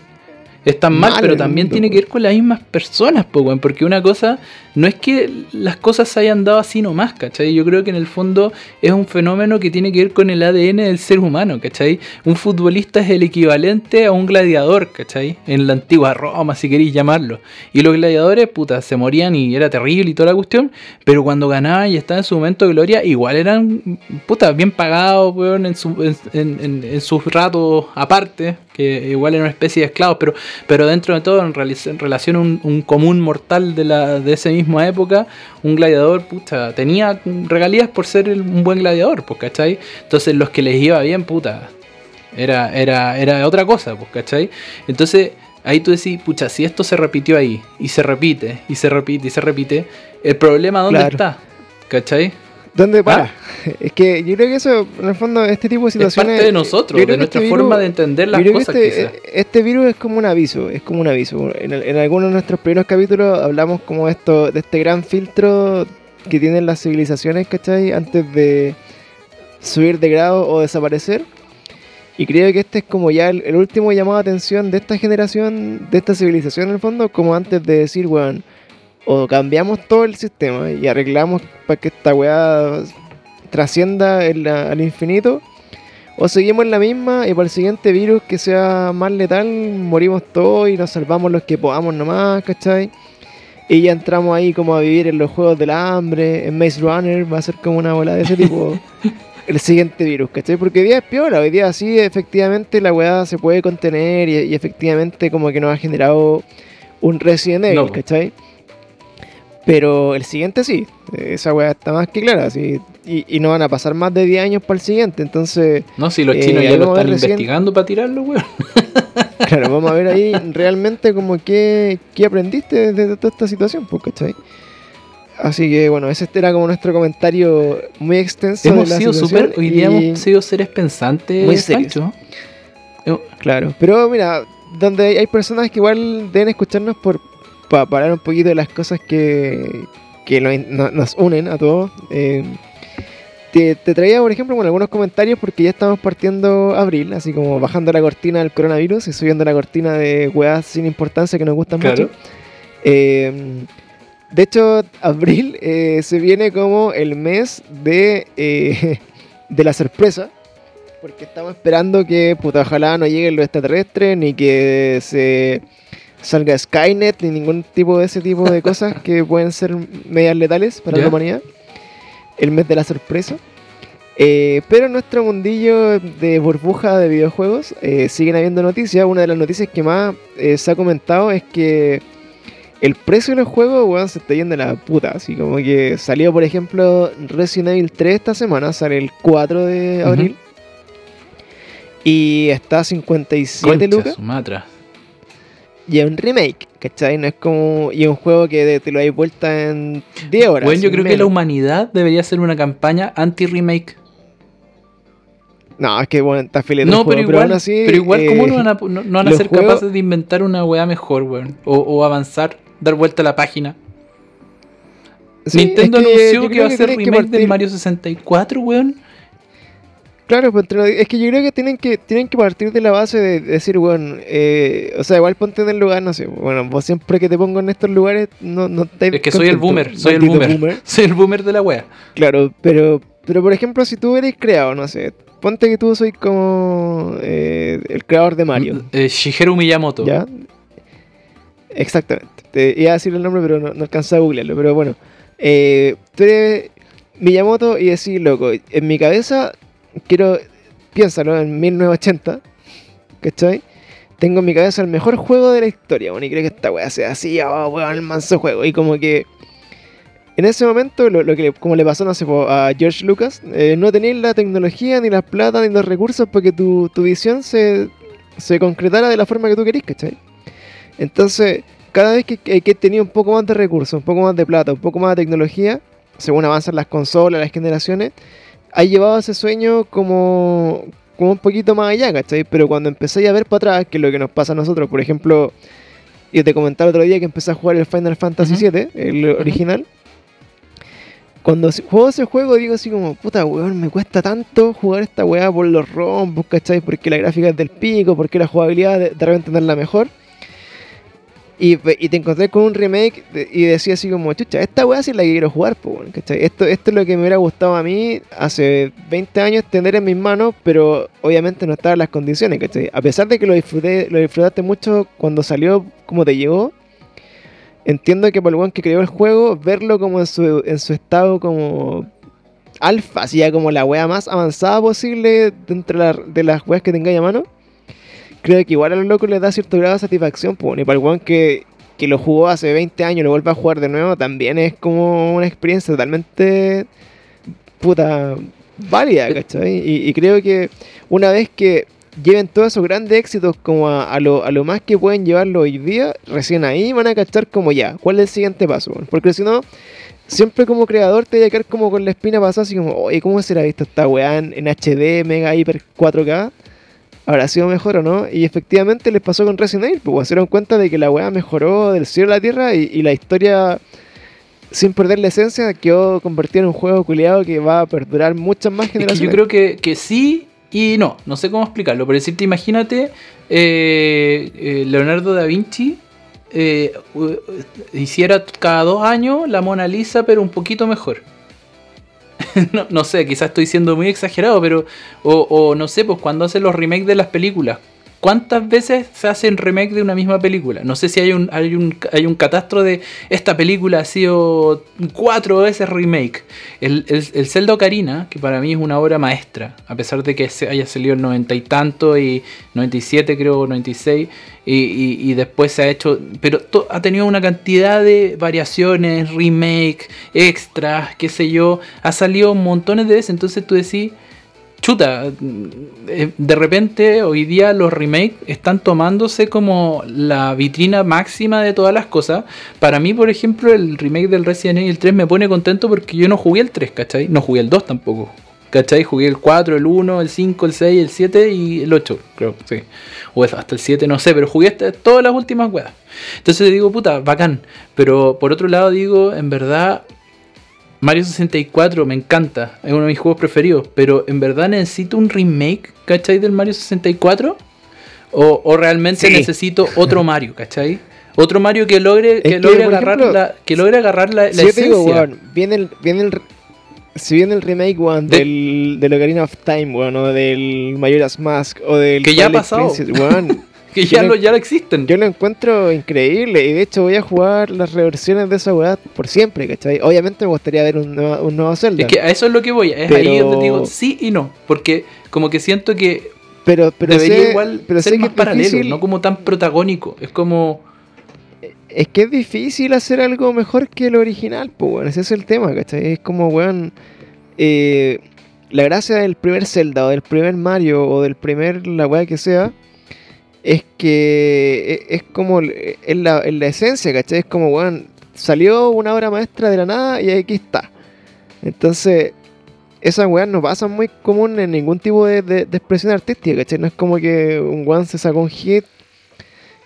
B: están mal, pero también tiene que ver con las mismas personas, porque una cosa no es que las cosas se hayan dado así nomás, ¿cachai? Yo creo que en el fondo es un fenómeno que tiene que ver con el ADN del ser humano, ¿cachai? Un futbolista es el equivalente a un gladiador, ¿cachai? En la antigua Roma, si queréis llamarlo. Y los gladiadores, puta, se morían y era terrible y toda la cuestión, pero cuando ganaban y estaban en su momento de gloria, igual eran, puta, bien pagados, weón, en, su, en, sus ratos aparte, que igual eran una especie de esclavos, pero, pero dentro de todo, en, relación a un, un común mortal de, la, de ese mismo época, un gladiador, puta, tenía regalías por ser un buen gladiador, pues, ¿cachai? Entonces los que les iba bien, puta, era, era, era otra cosa, pues, ¿cachai? Entonces ahí tú decís, pucha, si esto se repitió ahí, y se repite, y se repite, y se repite, el problema ¿dónde está? ¿Cachai?
A: ¿Dónde para? Ah. Es que yo creo que eso, en el fondo, este tipo de situaciones.
B: Es parte de nosotros, de nuestra este forma de entender las cosas.
A: Este, este, virus es como un aviso, es como un aviso. En, en, algunos de nuestros primeros capítulos hablamos como esto, de este gran filtro que tienen las civilizaciones, ¿cachai? Antes de subir de grado o desaparecer. Y creo que este es como ya el, último llamado de atención de esta generación, de esta civilización en el fondo, como antes de decir, weón o cambiamos todo el sistema y arreglamos para que esta weá trascienda al infinito, o seguimos en la misma y para el siguiente virus que sea más letal morimos todos y nos salvamos los que podamos nomás, ¿cachai? Y ya entramos ahí como a vivir en los juegos del hambre, en Maze Runner, va a ser como una bola de ese tipo. <laughs> el siguiente virus, ¿cachai? Porque hoy día es peor, hoy día sí efectivamente la weá se puede contener y, efectivamente como que nos ha generado un Resident Evil, ¿cachai? Pero el siguiente sí, esa weá está más que clara, sí, y, no van a pasar más de 10 años para el siguiente, entonces...
B: No, si los chinos eh, ya lo están investigando para tirarlo, weón. <laughs>
A: claro, vamos a ver ahí realmente como qué, qué aprendiste de toda esta situación, pues, ¿cachai? Así que bueno, ese era como nuestro comentario muy extenso.
B: Hemos sido súper, hoy día hemos sido seres pensantes, muy Pancho.
A: Claro, pero mira, donde hay personas que igual deben escucharnos por para parar un poquito de las cosas que, nos, unen a todos. Eh, te, traía, por ejemplo, algunos comentarios porque ya estamos partiendo abril, así como bajando la cortina del coronavirus y subiendo la cortina de weas sin importancia que nos gustan mucho. Eh, de hecho, abril eh, se viene como el mes de, <laughs> de la sorpresa. Porque estamos esperando que, puta, ojalá no lleguen los extraterrestres, ni que se salga Skynet ni ningún tipo de ese tipo de cosas que <laughs> pueden ser medias letales para la humanidad. El mes de la sorpresa. Eh, pero en nuestro mundillo de burbuja de videojuegos eh, siguen habiendo noticias. Una de las noticias que más eh, se ha comentado es que el precio de los juegos se está yendo a la puta. Así como que salió, por ejemplo, Resident Evil 3 esta semana, sale el 4 de abril. Y está a 57 lucas. Y es un remake, ¿cachai? No es como. Y es un juego que te lo hay vuelta en 10 horas.
B: Bueno, yo creo que la humanidad debería hacer una campaña anti-remake.
A: No, es que bueno, está feliz
B: No, pero, igual, pero, así, pero igual, ¿cómo no van a, no, van a ser capaces de inventar una weá mejor, weón? O, o, avanzar, dar vuelta a la página. Nintendo anunció que, va a hacer remake del Mario 64, weón.
A: Claro, pues, es que yo creo que tienen que tienen que partir de la base de decir, bueno, eh, o sea, igual ponte en el lugar, no sé, bueno, vos siempre que te pongo en estos lugares, no, no
B: te Es que soy el boomer, soy el boomer, <laughs> Soy el boomer de la wea.
A: Claro, pero, pero por ejemplo, si tú eres creado, no sé, ponte que tú soy como eh, el creador de Mario.
B: Eh, Shigeru Miyamoto.
A: ¿Ya? Exactamente. Te iba a decir el nombre, pero no, no alcanzaba a googlearlo. Pero bueno, eh, tú eres Miyamoto y decir, loco, en mi cabeza quiero, piénsalo, en 1980, ¿cachai? Tengo en mi cabeza el mejor juego de la historia, bueno, y creo que esta weá sea así, oh, weón, el manso juego. Y como que en ese momento, lo, que como le pasó no sé, a George Lucas, eh, no tenéis la tecnología, ni la plata, ni los recursos para que tu, visión se, se, concretara de la forma que tú querís, ¿cachai? Entonces, cada vez que, que tenido un poco más de recursos, un poco más de plata, un poco más de tecnología, según avanzan las consolas, las generaciones, ha llevado ese sueño como, como un poquito más allá, ¿cachai? Pero cuando empecé a ver para atrás, que es lo que nos pasa a nosotros, por ejemplo, yo te comentaba el otro día que empecé a jugar el Final Fantasy. VII, el original. Cuando juego ese juego digo así como, puta weón, me cuesta tanto jugar esta weá por los rombos, ¿cachai? Porque la gráfica es del pico, porque la jugabilidad de, de repente no es la mejor. Y, te encontré con un remake y decía así como, chucha, esta weá sí la quiero jugar, po. Esto, esto es lo que me hubiera gustado a mí hace 20 años tener en mis manos, pero obviamente no estaban las condiciones, ¿cachai? A pesar de que lo disfruté, lo disfrutaste mucho cuando salió, como te llegó, entiendo que por el weón que creó el juego, verlo como en su, en su estado como alfa, así ya como la wea más avanzada posible dentro de, la- de las weas que tengáis a mano, creo que igual a los locos les da cierto grado de satisfacción, pues, y para el weón que, que lo jugó hace 20 años y lo vuelve a jugar de nuevo, también es como una experiencia totalmente puta válida, ¿cachai? Y, y creo que una vez que lleven todos esos grandes éxitos como a, a lo, a lo más que pueden llevarlo hoy día, recién ahí van a cachar como ya, ¿cuál es el siguiente paso? Porque si no, siempre como creador te voy a quedar como con la espina pasada, así como, oye, ¿cómo será visto esta weá en, en HD, mega, hiper 4K? ¿Habrá sido mejor o no? Y efectivamente les pasó con Resident Evil, pues se dieron cuenta de que la weá mejoró del cielo a la tierra y, y la historia, sin perder la esencia, quedó convertida en un juego culiado que va a perdurar muchas más
B: Es que
A: generaciones.
B: yo creo que, que sí y no, no sé cómo explicarlo. Por decirte, imagínate eh, eh, Leonardo da Vinci eh, hiciera cada dos años la Mona Lisa, pero un poquito mejor. <laughs> no, no sé, quizás estoy siendo muy exagerado, pero. O, o no sé, pues cuando hacen los remakes de las películas. ¿Cuántas veces se hacen remake de una misma película? No sé si hay un, hay un, hay un catastro de esta película ha sido cuatro veces remake. El, el, el Zelda Ocarina, que para mí es una obra maestra, a pesar de que se haya salido el noventa y tanto y 97 creo, 96, y, y, y después se ha hecho, pero ha tenido una cantidad de variaciones, remake, extras, qué sé yo, ha salido montones de veces, entonces tú decís, chuta, eh, de repente hoy día los remakes están tomándose como la vitrina máxima de todas las cosas. Para mí, por ejemplo, el remake del Resident Evil 3 me pone contento porque yo no jugué el 3, ¿cachai? No jugué el 2 tampoco. ¿Cachai? Jugué el 4, el 1, el 5, el 6, el 7 y el 8, creo, sí. O hasta el 7, no sé, pero jugué hasta todas las últimas weas. Entonces digo, puta, bacán. Pero por otro lado digo, en verdad, Mario 64 me encanta, es uno de mis juegos preferidos, pero en verdad necesito un remake, ¿cachai? Del Mario 64 o, o realmente
A: Sí.
B: necesito otro <laughs> Mario, ¿cachai? Otro Mario que logre, que
A: que,
B: logre agarrar
A: ejemplo,
B: la, que logre agarrar la, la
A: Si yo te
B: esencia.
A: digo, weón, viene el, viene el, si viene el remake, weón,
B: De-
A: del, del Ocarina of Time, weón, o del Majora's Mask, o del
B: Que ya ha pasado.
A: Princess, weón, <laughs> <laughs>
B: que ya,
A: yo
B: lo,
A: le-
B: ya lo existen.
A: yo lo encuentro increíble, y de hecho voy a jugar las reversiones de esa weá por siempre, ¿cachai? Obviamente me gustaría ver un nuevo, un nuevo Zelda,
B: Es que a eso es lo que voy, es ahí donde digo sí y no, porque como que siento que
A: pero, pero
B: debería
A: sé-
B: igual
A: pero
B: ser
A: sé
B: más paralelo,
A: difícil-
B: no como tan protagónico. Es como
A: Es que es difícil hacer algo mejor que el original, pues, weón. Ese es el tema, ¿cachai? Es como, weón. eh, la gracia del primer Zelda, o del primer Mario, o del primer la weá que sea, es que e- es como. Es la, es la esencia, ¿cachai? Es como, weón. Salió una obra maestra de la nada y aquí está. Entonces. Esas weas no pasan muy común en ningún tipo de, de- de expresión artística, ¿cachai? No es como que un weón se sacó un hit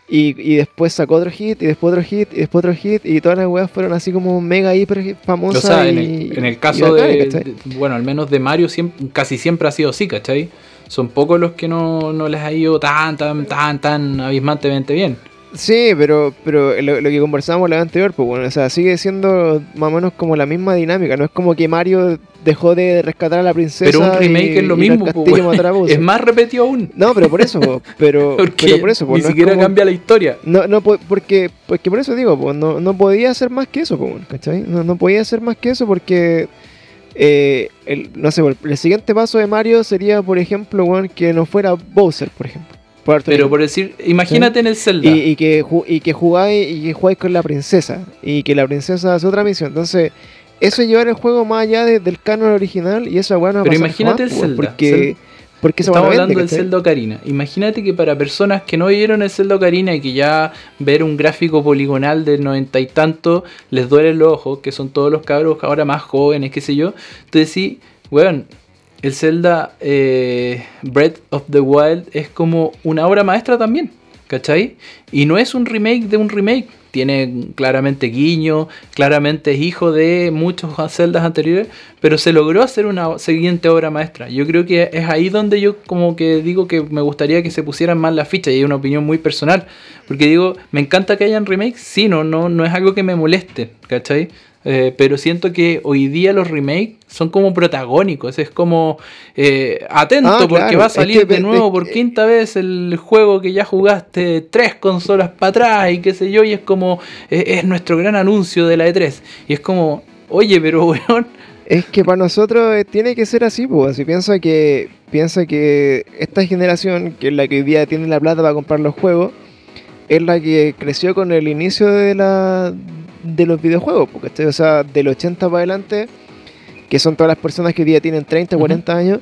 A: y, y después sacó otro hit, y después otro hit, y después otro hit, y todas las weas fueron así como mega hiper famosas.
B: O sea, en el, en el
A: y
B: caso de, de- Bueno, al menos de Mario siempre, casi siempre ha sido así, ¿cachai? Son pocos los que no, no les ha ido tan, tan, tan, tan abismantemente bien.
A: Sí, pero, pero lo, lo que conversábamos la vez anterior, pues bueno, o sea, sigue siendo más o menos como la misma dinámica. No es como que Mario dejó de rescatar a la princesa.
B: Pero un remake
A: y-
B: es lo mismo, <laughs>
A: Bowser.
B: Es más repetido aún.
A: No, pero por eso, <laughs> pero, por eso,
B: ni
A: no es
B: siquiera
A: como-
B: cambia la historia.
A: No, no, po- porque, porque por eso digo, pues, no, no podía hacer más que eso, pues, ¿cachai? No, no podía hacer más que eso porque, eh, el, no sé, el, el siguiente paso de Mario sería, por ejemplo, que no fuera Bowser, por ejemplo. Por
B: Pero por decir, imagínate en el Zelda.
A: y, y que, y que jugáis y que jugáis con la princesa y que la princesa hace otra misión. Entonces, eso es llevar el juego más allá de- del canon original y esa weá no va a
B: Pero imagínate el Zelda.
A: Porque,
B: Zelda-
A: porque
B: Estamos hablando del. Zelda Ocarina. Imagínate que para personas que no vieron el Zelda Ocarina y que ya ver un gráfico poligonal del noventa y tanto les duele los ojos, que son todos los cabros ahora más jóvenes, qué sé yo. Entonces sí, weón, el Zelda eh, Breath of the Wild es como una obra maestra también, ¿cachai? Y no es un remake de un remake, tiene claramente guiño, claramente es hijo de muchos celdas anteriores, pero se logró hacer una siguiente obra maestra. Yo creo que es ahí donde yo como que digo que me gustaría que se pusieran más las fichas y es una opinión muy personal, porque digo, me encanta que hayan remakes, sí, no, no, no es algo que me moleste, ¿cachai? Eh, pero siento que hoy día los remakes son como protagónicos. Es como eh, atento
A: Ah,
B: porque
A: claro,
B: va a
A: es
B: salir
A: que
B: de nuevo por quinta vez el juego que ya jugaste tres consolas para atrás y qué sé yo. Y es como eh, es nuestro gran anuncio de la E3. Y es como, oye, pero <laughs> weón.
A: Es que para nosotros eh, tiene que ser así, pues. Si piensa que, piensa que esta generación, que es la que hoy día tiene la plata para comprar los juegos, es la que creció con el inicio de la de los videojuegos, porque o sea, del 80 para adelante, que son todas las personas que hoy día tienen 30,
B: Ujú.
A: 40 años,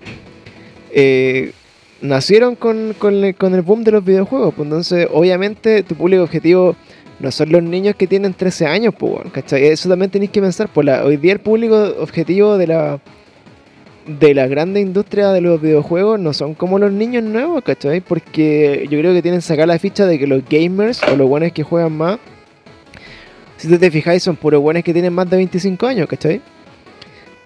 A: eh, nacieron con, con el, con el boom de los videojuegos. Pues entonces, obviamente, tu público objetivo no son los niños que tienen 13 años, pues, ¿cachai? Eso también tenéis que pensar. Pues la, hoy día el público objetivo de la de la grande industria de los videojuegos no son como los niños nuevos, ¿cachai? Porque yo creo que tienen que sacar la ficha de que los gamers o los buenos que juegan más, si tú te fijáis, son puros buenos que tienen más de 25 años, ¿cachai?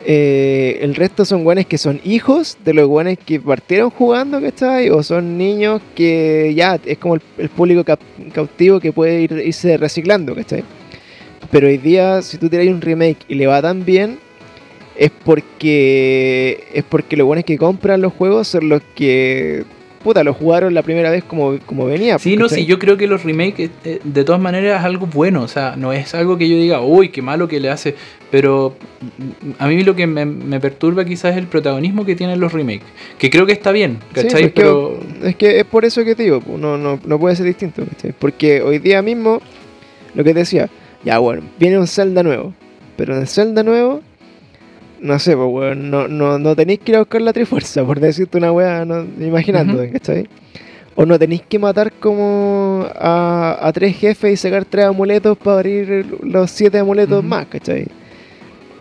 A: Eh, el resto son buenos que son hijos de los buenos que partieron jugando, ¿cachai? O son niños que ya es como el, público cautivo que puede ir, irse reciclando, ¿cachai? Pero hoy día, si tú tiras un remake y le va tan bien, es porque es porque los buenos que compran los juegos son los que puta lo jugaron la primera vez como, como venía.
B: Sí, no, sí, yo creo que los remakes eh, de todas maneras es algo bueno, o sea, no es algo que yo diga, uy, qué malo que le hace, pero mm, a mí lo que me, me perturba quizás es el protagonismo que tienen los remakes, que creo que está bien,
A: Sí,
B: ¿cachai? pero
A: que, es que es por eso que te digo, no, no, no puede ser distinto, ¿cachai? Porque hoy día mismo, lo que te decía, ya bueno, viene un Zelda nuevo, pero en el Zelda nuevo, no sé, pues weón, no, no, no tenéis que ir a buscar la trifuerza, por decirte una weá, no, imaginando,
B: Ujú.
A: ¿cachai? O no tenéis que matar como a, a tres jefes y sacar tres amuletos para abrir los siete amuletos
B: Ujú.
A: más, ¿cachai?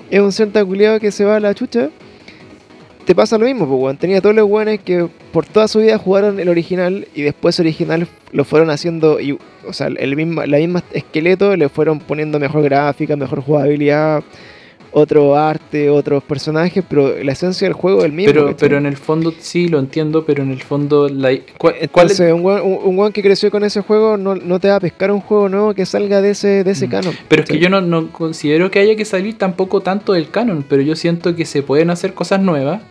A: Es un Zelda culiado que se va a la chucha. Te pasa lo mismo, pues, weón. Tenía todos los weones que por toda su vida jugaron el original y después original lo fueron haciendo, y, o sea, el mismo, la misma esqueleto le fueron poniendo mejor gráfica, mejor jugabilidad, otro arte, otros personajes, pero la esencia del juego es el mismo.
B: pero, pero en el fondo sí lo entiendo, pero en el fondo la, ¿cuál, es-
A: un un- un weón que creció con ese juego no, no te va a pescar un juego nuevo que salga de ese, de ese
B: Mm.
A: canon.
B: Pero es que yo no, no considero que haya que salir tampoco tanto del canon, pero yo siento que se pueden hacer cosas nuevas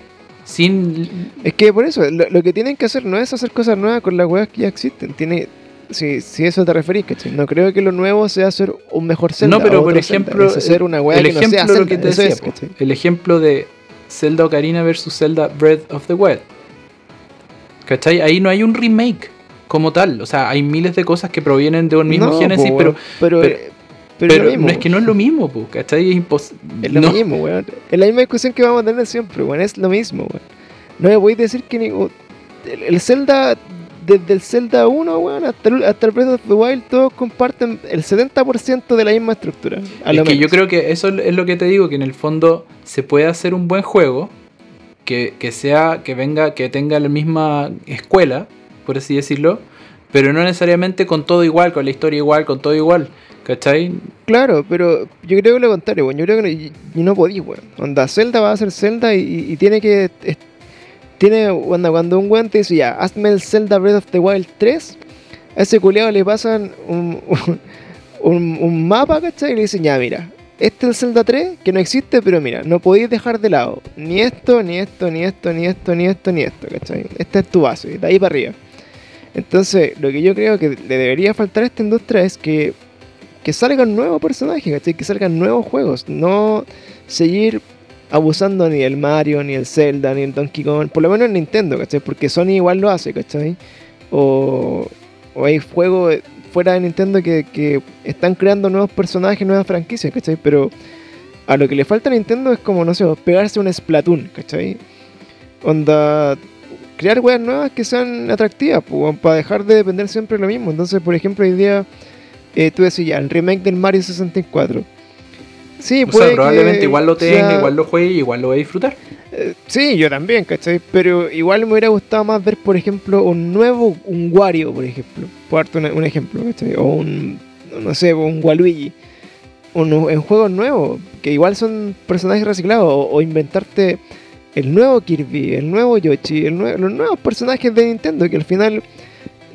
B: sin...
A: Es que por eso, lo, lo que tienen que hacer no es hacer cosas nuevas con las weas que ya existen. Tiene, si, si eso te referís, ¿cachai? No creo que lo nuevo sea hacer un mejor Zelda.
B: no, pero
A: o
B: por ejemplo,
A: hacer una
B: el
A: que no
B: ejemplo
A: sea
B: lo
A: Zelda,
B: que te decía, el ejemplo de Zelda Ocarina versus Zelda Breath of the Wild. ¿Cachai? Ahí no hay un remake como tal, o sea, hay miles de cosas que provienen de un mismo
A: No,
B: génesis, pero,
A: pero,
B: pero-
A: pero es
B: pero
A: lo mismo,
B: no es que no es lo mismo, po, ¿cachai? Es imposible.
A: Es lo mismo, weón. Es la misma discusión que vamos a tener siempre, weón. Es lo mismo, weón. No me voy a decir que ni- el Zelda, desde el Zelda 1, weón, hasta el, hasta el Breath of the Wild, todos comparten el 70% de la misma estructura. A
B: Es
A: lo
B: que yo creo que eso es lo que te digo, que en el fondo se puede hacer un buen juego que, que sea, que venga, que tenga la misma escuela, por así decirlo, pero no necesariamente con todo igual, con la historia igual, con todo igual. ¿Cachai?
A: Claro, pero yo creo que lo contrario, weón. Yo creo que no, y- y no podí, weón. Onda, Zelda va a ser Zelda y, y- y tiene que. Tiene, onda, cuando un weón te dice ya, hazme el Zelda Breath of the Wild 3, a ese culiado le pasan un, <laughs> un, un mapa, ¿cachai? Y le dicen, ya, mira, este es el Zelda 3, que no existe, pero mira, no podéis dejar de lado ni esto, ni esto, ni esto, ni esto, ni esto, ni esto, ¿cachai? Esta es tu base, de ahí para arriba. Entonces, lo que yo creo que le debería faltar a esta industria es que que salgan nuevos personajes, ¿cachai? Que salgan nuevos juegos. No seguir abusando ni del Mario, ni del Zelda, ni del Donkey Kong. Por lo menos en Nintendo, ¿cachai? Porque Sony igual lo hace, ¿cachai? O, o hay juegos fuera de Nintendo que, están creando nuevos personajes, nuevas franquicias, ¿cachai? Pero a lo que le falta a Nintendo es como, no sé, pegarse un Splatoon, ¿cachai? Onda, crear weas nuevas que sean atractivas, pues, para dejar de depender siempre de lo mismo. Entonces, por ejemplo, hoy día eh, tú ya, el remake del Mario 64. Sí,
B: o
A: puede
B: sea, probablemente
A: que
B: igual lo tenga, igual lo juegue y igual lo voy a disfrutar.
A: Eh, sí, yo también, ¿cachai? Pero igual me hubiera gustado más ver, por ejemplo, un nuevo, un Wario, por ejemplo. Por darte un, un ejemplo, ¿cachai? O un, no sé, un Waluigi. Un, en juegos nuevos, que igual son personajes reciclados. O, o inventarte el nuevo Kirby, el nuevo Yoshi, el nue- los nuevos personajes de Nintendo, que al final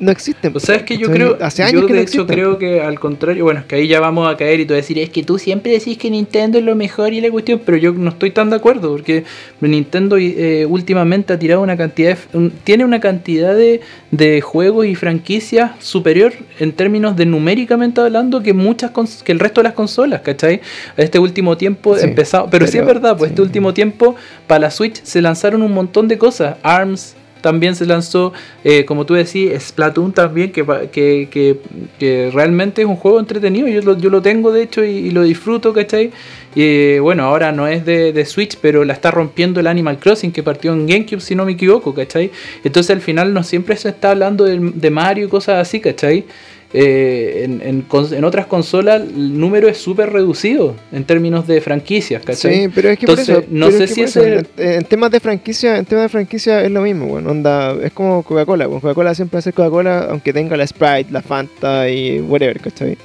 A: no existen.
B: O sea, es que yo creo,
A: Hace años
B: yo
A: que
B: de
A: no
B: hecho creo que al contrario, bueno, es que ahí ya vamos a caer y tú decir, es que tú siempre decís que Nintendo es lo mejor y la cuestión, pero yo no estoy tan de acuerdo, porque Nintendo eh, últimamente ha tirado una cantidad, de- un- tiene una cantidad de, de juegos y franquicias superior en términos de numéricamente hablando que muchas cons- que el resto de las consolas, ¿cachai? Este último tiempo
A: Sí,
B: empezado, pero, sí es verdad, pues
A: sí.
B: este último tiempo para la Switch se lanzaron un montón de cosas, ARMS también se lanzó, eh, como tú decís, Splatoon también, que, que, que, que realmente es un juego entretenido. Yo lo, yo lo tengo, de hecho, y, lo disfruto, ¿cachai? Y bueno, ahora no es de, de Switch, pero la está rompiendo el Animal Crossing, que partió en GameCube, si no me equivoco, ¿cachai? Entonces al final no siempre se está hablando del- de, Mario y cosas así, ¿cachai? Eh, en, en en otras consolas el número es súper reducido en términos de franquicias, ¿cachai?
A: Sí, pero es que
B: Entonces,
A: por eso,
B: no sé
A: es que
B: si ese-
A: eso, en, en temas de franquicia, en temas de franquicia es lo mismo, bueno, onda, es como Coca-Cola, bueno, Coca-Cola siempre ser Coca-Cola, aunque tenga la Sprite, la Fanta y whatever, ¿cachai?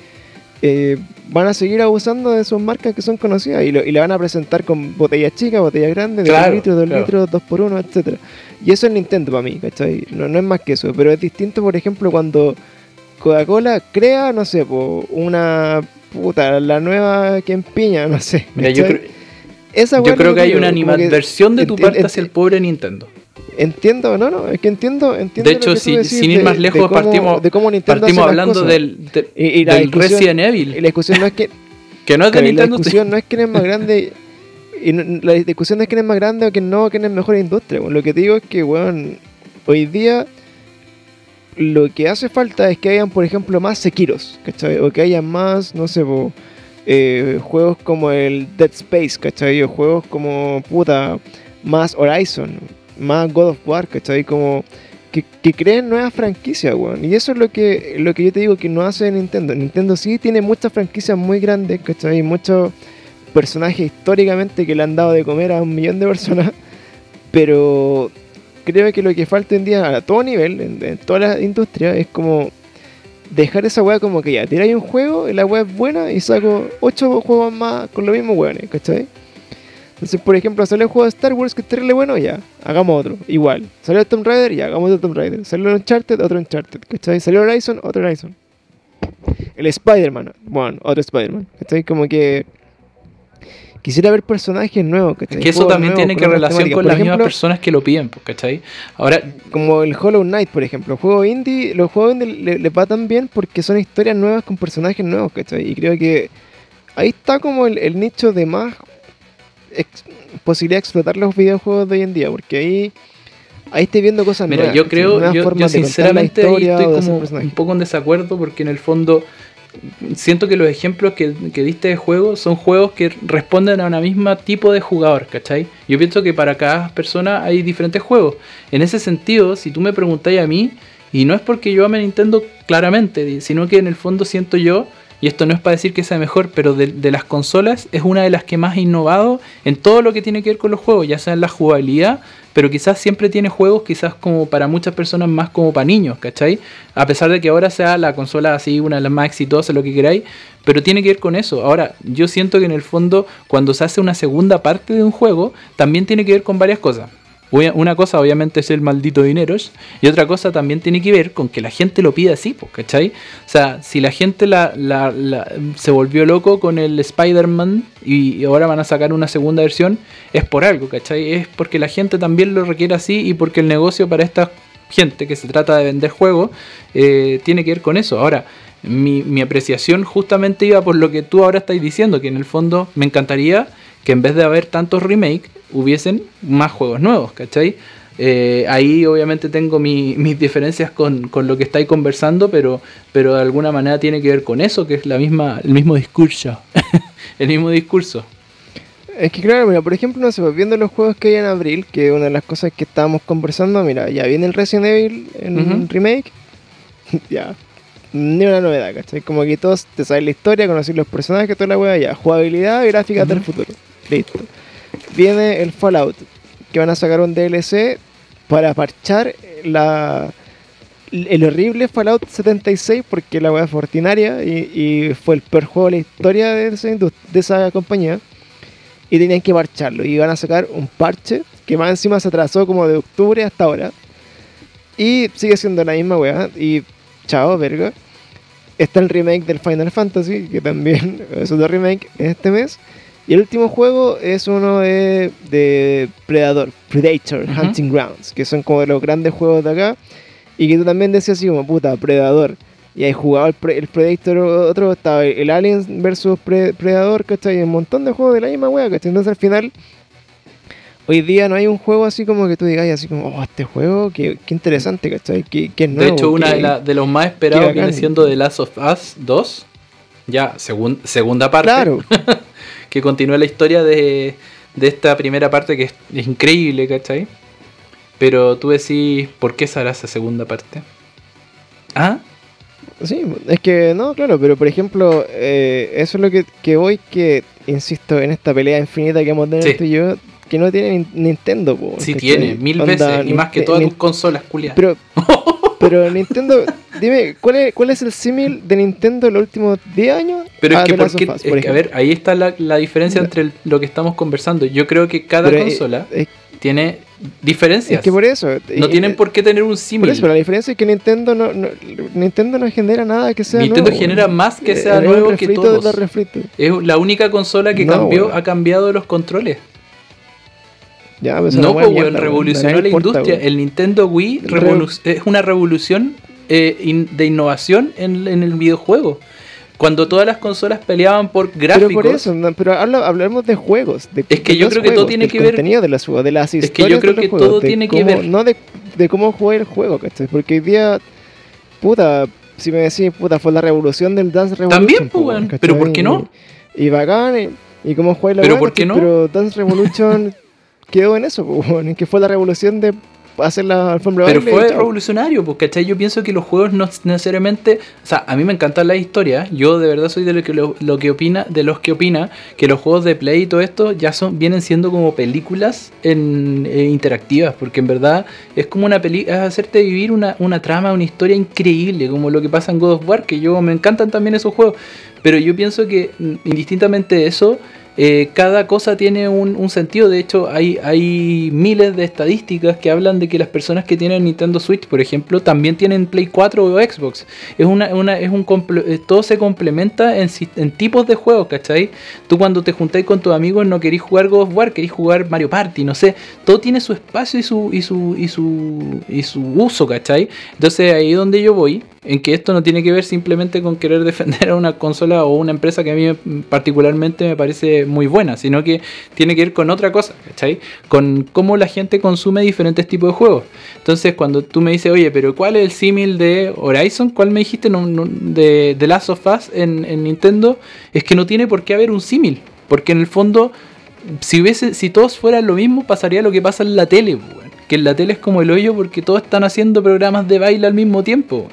A: Eh, van a seguir abusando de sus marcas que son conocidas y, lo, y la van a presentar con botellas chicas, botellas grandes, de
B: Claro,
A: 2 litros, 2
B: claro.
A: litros, 2 por 1 etcétera Y eso es Nintendo para mí, ¿cachai? No, no es más que eso, pero es distinto, por ejemplo, cuando Coca-Cola crea, no sé, po, una puta, la nueva que empiña, no sé.
B: Mira, yo creo,
A: Esa
B: yo
A: weá
B: creo
A: es
B: que hay una animadversión de tu parte hacia el pobre Nintendo.
A: Entiendo, no, no, es que entiendo, entiendo
B: De hecho, si-
A: decís
B: sin ir
A: de-
B: más
A: de
B: lejos,
A: cómo-
B: partimos-
A: de cómo Nintendo
B: Partimos hablando del, de-
A: Y- y la
B: del
A: discusión-
B: Resident
A: Y
B: Evil,
A: la discusión no es que, <laughs>
B: que no es de
A: claro, y la
B: Nintendo.
A: discusión no es quién es más grande y no- la discusión no es quién es más grande o quién no, quién es mejor industria. Lo que te digo es que, weón, hoy día lo que hace falta es que hayan, por ejemplo, más Sekiros, ¿cachai? O que haya más, no sé, eh, juegos como el Dead Space, ¿cachai? O juegos como, puta, más Horizon, más God of War, ¿cachai? Como que, que creen nuevas franquicias, weón. Y eso es lo que, lo que yo te digo que no hace Nintendo. Nintendo sí tiene muchas franquicias muy grandes, ¿cachai? Muchos personajes históricamente que le han dado de comer a un millón de personas. Pero creo que lo que falta hoy en día a todo nivel, en, toda la industria, es como dejar esa weá como que ya, tiráis un juego y la weá es buena y saco ocho juegos más con los mismos weones, ¿cachai? Entonces, por ejemplo, sale el juego de Star Wars que es terrible bueno, ya, hagamos otro, igual. Salió el Tomb Raider, ya, hagamos otro Tomb Raider. Salió Uncharted, otro Uncharted, ¿cachai? Salió Horizon, otro Horizon. El Spider-Man, bueno, otro Spider-Man, ¿cachai? Como que quisiera ver personajes nuevos, ¿cachai?
B: Que eso
A: Juegos
B: también
A: nuevos
B: tiene que relación con
A: Por
B: las mismas
A: ejemplo,
B: personas que lo piden, pues, ¿cachai? Ahora,
A: como el Hollow Knight, por ejemplo. Juego indie, los juegos indie le, le va tan bien porque son historias nuevas con personajes nuevos, ¿cachai? Y creo que ahí está como el, el nicho de más ex- posibilidad de explotar los videojuegos de hoy en día, porque ahí ahí estoy viendo cosas
B: Mira,
A: nuevas.
B: yo creo, yo, sinceramente estoy como un poco en desacuerdo porque en el fondo siento que los ejemplos que, que diste de juegos son juegos que responden a una misma tipo de jugador, ¿cachai? Yo pienso que para cada persona hay diferentes juegos. En ese sentido, si tú me preguntáis a mí, y no es porque yo ame Nintendo claramente, sino que en el fondo siento yo, y esto no es para decir que sea mejor, pero de, de las consolas es una de las que más ha innovado en todo lo que tiene que ver con los juegos, ya sea en la jugabilidad, pero quizás siempre tiene juegos quizás como para muchas personas más como para niños, ¿cachai? A pesar de que ahora sea la consola así una de las más exitosas, lo que queráis, pero tiene que ver con eso. Ahora, yo siento que en el fondo cuando se hace una segunda parte de un juego, también tiene que ver con varias cosas. Una cosa obviamente es el maldito dinero y otra cosa también tiene que ver con que la gente lo pide así, ¿cachai? O sea, si la gente la, se volvió loco con el Spider-Man y, y ahora van a sacar una segunda versión, es por algo, ¿cachai? Es porque la gente también lo requiere así y porque el negocio para esta gente que se trata de vender juegos eh, tiene que ver con eso. Ahora, mi, mi apreciación justamente iba por lo que tú ahora estás diciendo, que en el fondo me encantaría que en vez de haber tantos remakes, hubiesen más juegos nuevos, ¿cachai? Eh, ahí obviamente tengo mi- <laughs> mis diferencias con, con lo que estáis conversando, pero, pero de alguna manera tiene que ver con eso, que es la misma, el mismo discurso. <laughs> el mismo discurso.
A: Es que claro, mira, por ejemplo, no sé, pues, viendo los juegos que hay en abril, que una de las cosas que estábamos conversando, mira, ya viene el Resident Evil en
B: Ujú.
A: remake, <laughs> ya, ni una novedad, ¿cachai? Como que todos te saben la historia, conocer los personajes, toda la weá ya. Jugabilidad gráficas del
B: Ujú.
A: futuro. Listo. Viene el Fallout, que van a sacar un DLC para parchar la el horrible Fallout 76 porque la weá fue ordinaria y, fue el peor juego de la historia de esa, compañía y tenían que parcharlo y van a sacar un parche que más encima se atrasó como de octubre hasta ahora y sigue siendo la misma weá y chao verga. Está el remake del Final Fantasy que también <laughs> es otro remake este mes y el último juego es uno de, de Predator, Predator. Hunting Grounds, que son como de los grandes juegos de acá. Y que tú también decías así como, puta, Predador. Y ahí jugaba el, Pre- el Predator, otro estaba el Aliens versus Pre- Predador, ¿cachai? Y un montón de juegos de la misma wea, ¿cachai? Entonces al final, hoy día no hay un juego así como que tú digas así como, oh, este juego, qué, qué interesante, ¿cachai? Qué, qué
B: De
A: nuevo,
B: hecho, una de, la- de los más esperados viene siendo The Last of Us 2. Ya, segun- segunda parte.
A: Claro, <laughs>
B: Que continúa la historia de, de esta primera parte que es, es increíble, ¿cachai? Pero tú decís, ¿por qué será esa segunda parte? ¿Ah?
A: Sí, es que no, claro, pero por ejemplo, eh, eso es lo que, que voy, que insisto, en esta pelea infinita que hemos tenido
B: Sí.
A: tú y yo, que no tiene Nin- Nintendo, po,
B: Sí tiene, mil veces. Y más que todas tus consolas, culiadas.
A: Pero, <laughs> pero Nintendo, dime, ¿cuál es, ¿cuál es el símil de Nintendo en los últimos 10 años?
B: Pero es que,
A: The
B: ¿por
A: Last
B: qué-
A: of Us,
B: es
A: por
B: que, a ver, ahí está la, la diferencia entre el- lo que estamos conversando. Yo creo que cada
A: Pero, eh,
B: consola
A: es,
B: tiene diferencias.
A: es que por eso.
B: no
A: eh,
B: tienen
A: eh,
B: por qué tener un
A: Por
B: símil.
A: eso, pero la diferencia es que Nintendo no, no- Nintendo no genera nada que sea
B: Nintendo
A: nuevo.
B: genera más que
A: Eh,
B: sea nuevo que todos. Es la única consola que
A: No,
B: cambió, ha cambiado los controles.
A: Ya, pues,
B: No, pues, weón, revolucionó
A: no
B: la
A: importa,
B: industria.
A: weón.
B: El Nintendo Wii es una revolución eh, in- de innovación en, en el videojuego. Cuando todas las consolas peleaban por gráficos.
A: Pero por eso, no, pero habla- hablemos de juegos. de-
B: Es que
A: de
B: yo creo que todo tiene que ver-
A: contenido de los juegos, de las
B: que yo creo que
A: juegos,
B: todo tiene que ver.
A: No de, de cómo juega el juego, ¿cachai? Porque hoy día, puta, si me decís, puta, fue la revolución del Dance Revolution.
B: También, pues, weón, pero ¿por qué no?
A: Y, y bacán, y, y cómo juega la
B: Pero ¿por qué no?
A: Pero Dance Revolution <laughs> quedó en eso, en que fue la revolución de hacer la alfombra
B: Pero
A: baile
B: fue revolucionario, pues, ¿cachai? Yo pienso que los juegos no necesariamente. O sea, a mí me encantan las historias. Yo de verdad soy de lo que, lo, lo que opina, de los que opina que los juegos de Play y todo esto ya son, vienen siendo como películas en, eh, interactivas. Porque en verdad es como una película. Es hacerte vivir una, una trama, una historia increíble. Como lo que pasa en God of War, que yo me encantan también esos juegos. Pero yo pienso que mm, indistintamente de eso. Eh, cada cosa tiene un, sentido. De hecho, hay, hay miles de estadísticas que hablan de que las personas que tienen Nintendo Switch, por ejemplo, también tienen Play 4 o Xbox. Es una, una, es un eh, todo se complementa en, tipos de juegos, ¿cachai? Tú cuando te juntáis con tus amigos no querís jugar God of War, querís jugar Mario Party, no sé. Todo tiene su espacio y su, y su, y su, y su uso, ¿cachai? Entonces ahí es donde yo voy, en que esto no tiene que ver simplemente con querer <laughs> defender a una consola o una empresa que a mí me- particularmente me parece muy buena, sino que tiene que ver con otra cosa, ¿cachai? Con cómo la gente consume diferentes tipos de juegos. Entonces cuando tú me dices, oye, pero ¿cuál es el símil de Horizon? ¿Cuál me dijiste de, de Last of Us en, en Nintendo? Es que no tiene por qué haber un símil, porque en el fondo si hubiese, si todos fueran lo mismo, pasaría lo que pasa en la tele, que en la tele es como el hoyo porque todos están haciendo programas de baile al mismo tiempo.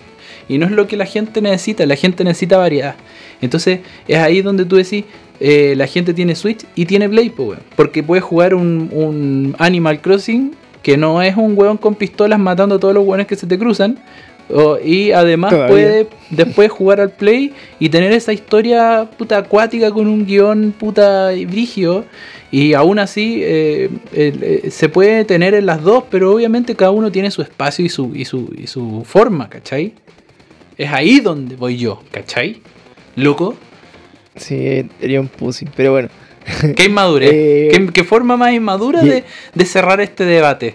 B: Y no es lo que la gente necesita, la gente necesita variedad. Entonces es ahí donde tú decís, eh, la gente tiene Switch y tiene Play, weón. porque puede jugar un, un Animal Crossing que no es un weón con pistolas matando a todos los weones que se te cruzan. o- y además
A: Todavía.
B: puede después jugar al Play y tener esa historia puta acuática con un guion puta brigio. Y aún así eh, eh, se puede tener en las dos, pero obviamente cada uno tiene su espacio y su, y su, y su forma, ¿cachai? Es ahí donde voy yo, ¿cachai? Loco,
A: Sí, sería un pussy, pero bueno.
B: qué inmadurez. <laughs>
A: Eh,
B: ¿Qué, qué forma más inmadura de, de cerrar este debate.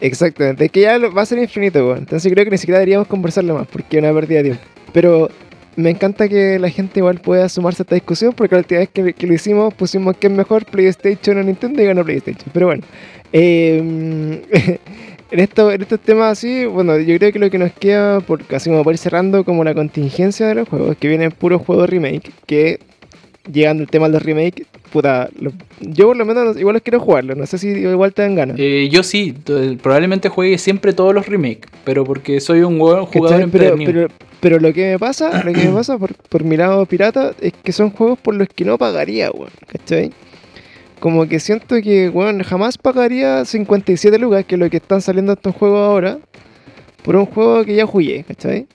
A: Exactamente, es que ya va a ser infinito, weón. Entonces creo que ni siquiera deberíamos conversarlo más, porque es una pérdida de tiempo. Pero me encanta que la gente igual pueda sumarse a esta discusión, porque la última vez que, que lo hicimos pusimos que es mejor PlayStation o Nintendo y ganó PlayStation. Pero bueno, eh, <laughs> en, esto, en estos temas así, bueno, yo creo que lo que nos queda, por, así como para ir cerrando como la contingencia de los juegos, que vienen puros juegos remake, que llegando al tema de los remake, puta, lo- yo por lo menos igual los quiero jugarlo, no sé si igual te dan ganas.
B: Eh, yo sí, probablemente juegue siempre todos los remakes, pero porque soy un hueón jugador
A: pero,
B: empedernido.
A: pero, pero lo que me pasa, lo que me <clears throat> pasa por, por mi lado pirata es que son juegos por los que no pagaría, weón, ¿cachai? Como que siento que, weón, jamás pagaría 57 lucas, que es lo que están saliendo estos juegos ahora, por un juego que ya jugué, ¿cachai?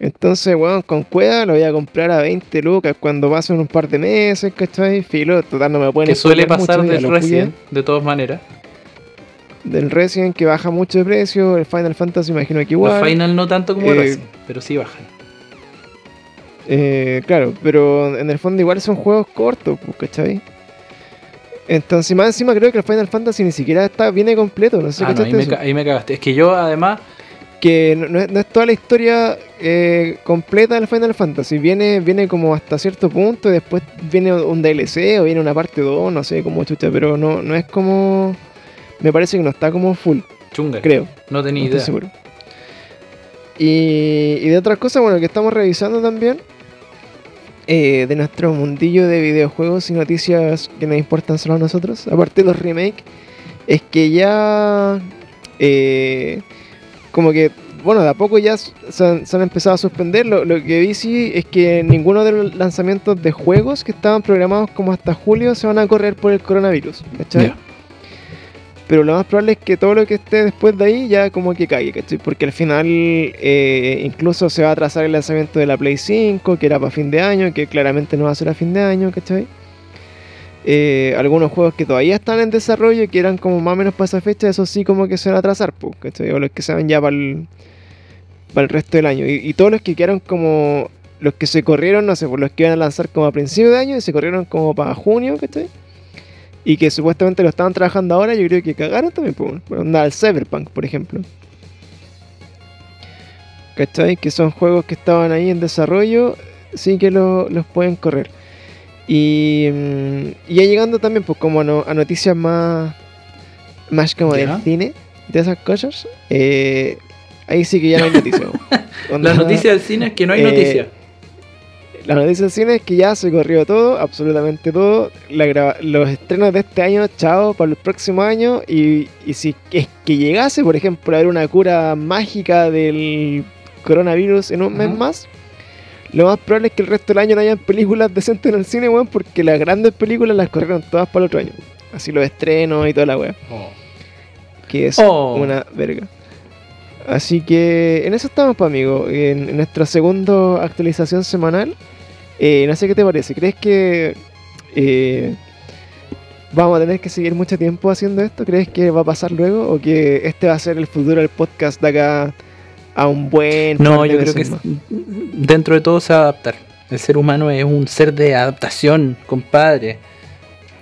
A: Entonces, weón, con cueva lo voy a comprar a 20 lucas cuando pasen un par de meses, ¿cachai? Filo, total no me pueden
B: que suele pasar
A: mucho,
B: del. Resident, de todas maneras.
A: Del Resident que baja mucho de precio, el Final Fantasy imagino que igual.
B: Los Final no tanto como
A: Eh,
B: Resident, pero sí bajan.
A: Eh, claro, pero en el fondo igual son juegos cortos, pues, ¿cachai? Entonces, más encima creo que el Final Fantasy ni siquiera está, viene completo, no sé
B: Ah, no,
A: ¿cachaste
B: ahí, me, ahí me cagaste. Es que yo además,
A: Que no, no es, toda la historia eh, completa del Final Fantasy, viene, viene como hasta cierto punto y después viene un DLC o viene una parte 2, no sé cómo chucha, pero no, no es como... Me parece que no está como full,
B: chunga,
A: creo.
B: no tenía
A: No estoy
B: idea.
A: seguro. Y, y de otras cosas, bueno, que estamos revisando también. Eh, de nuestro mundillo de videojuegos y noticias que nos importan solo a nosotros, aparte de los remakes, es que ya. eh, como que. Bueno, de a poco ya se han, empezado a suspender. Lo, lo que vi sí es que ninguno de los lanzamientos de juegos que estaban programados como hasta julio se van a correr por el coronavirus. ¿Cachai? Pero lo más probable es que todo lo que esté después de ahí ya como que caiga, ¿cachai? Porque al final eh, incluso se va a atrasar el lanzamiento de la Play 5, que era para fin de año, que claramente no va a ser a fin de año, ¿cachai? Eh, algunos juegos que todavía están en desarrollo, que eran como más o menos para esa fecha, eso sí como que se van a atrasar, pues, ¿cachai? O los que se van ya para el, para el resto del año. Y, y todos los que quedaron como... Los que se corrieron, no sé, por los que iban a lanzar como a principio de año y se corrieron como para junio, ¿cachai? Y que supuestamente lo estaban trabajando ahora, yo creo que cagaron también, pues, por onda, el Cyberpunk, por ejemplo. ¿Cachai? Que son juegos que estaban ahí en desarrollo, sí que lo- los pueden correr. Y, mm, y ya llegando también, pues, como a, no- a noticias más, más como
B: Ya.
A: del cine, de esas cosas, eh, ahí sí que ya no hay noticias. <laughs>
B: La noticia del cine es que no hay
A: eh,
B: noticia.
A: La noticia del cine es que ya se corrió todo, absolutamente todo. La los estrenos de este año, chao, para el próximo año. Y, y si es que llegase, por ejemplo, a haber una cura mágica del coronavirus en un mes más, lo más probable es que el resto del año no hayan películas decentes en el cine, weón, porque las grandes películas las corrieron todas para el otro año. Así los estrenos y toda la weá, que es
B: Oh.
A: una verga. Así que en eso estamos, pues, amigo. En, en nuestra segunda actualización semanal. Eh, no sé qué te parece. ¿Crees que eh, vamos a tener que seguir mucho tiempo haciendo esto? ¿Crees que va a pasar luego? ¿O que este va a ser el futuro del podcast de acá a un buen.
B: No, yo creo que
A: más?
B: dentro de todo se va a adaptar. El ser humano es un ser de adaptación, compadre.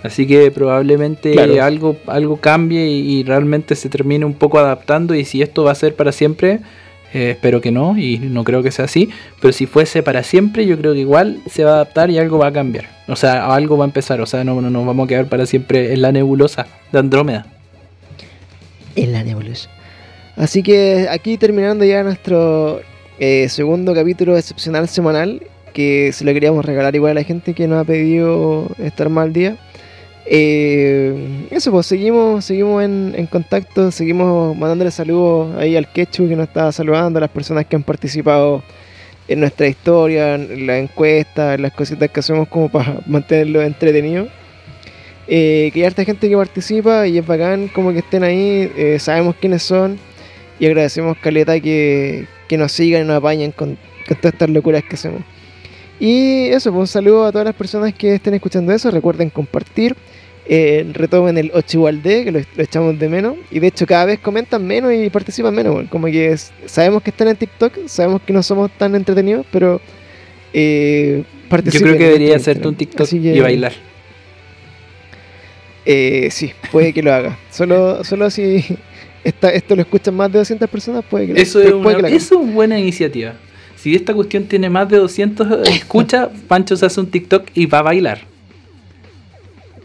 B: Así que probablemente
A: Claro.
B: algo, algo cambie y, y realmente se termine un poco adaptando. Y si esto va a ser para siempre, eh, espero que no, y no creo que sea así. Pero si fuese para siempre, yo creo que igual se va a adaptar y algo va a cambiar. O sea, algo va a empezar. O sea, no no nos vamos a quedar para siempre en la nebulosa de Andrómeda.
A: En la nebulosa. Así que aquí terminando ya nuestro eh, segundo capítulo excepcional semanal, que se lo queríamos regalar igual a la gente que nos ha pedido estar mal día. Eh, eso, pues seguimos, seguimos en, contacto, seguimos mandándole saludos ahí al Quechu que nos está saludando, a las personas que han participado en nuestra historia, en la encuesta, en las cositas que hacemos como para mantenerlo entretenido. Eh, que hay harta gente que participa y es bacán como que estén ahí, eh, sabemos quiénes son y agradecemos Caleta que, que nos sigan y nos apañen con, con todas estas locuras que hacemos. Y eso, pues un saludo a todas las personas que estén escuchando eso, recuerden compartir, eh, retomen el 8 igual de, que lo, lo echamos de menos, y de hecho cada vez comentan menos y participan menos, weón. como que es- sabemos que están en TikTok, sabemos que no somos tan entretenidos, pero eh,
B: Yo creo que debería
A: nuestro
B: hacerte un. TikTok
A: que-
B: y bailar.
A: Eh, sí, puede que lo haga. Solo, solo si esta, esto lo escuchan más de 200 personas, puede que lo
B: Eso es, una,
A: que
B: eso es buena iniciativa. Si esta cuestión tiene más de 200 escuchas, Pancho se hace un TikTok y va a bailar.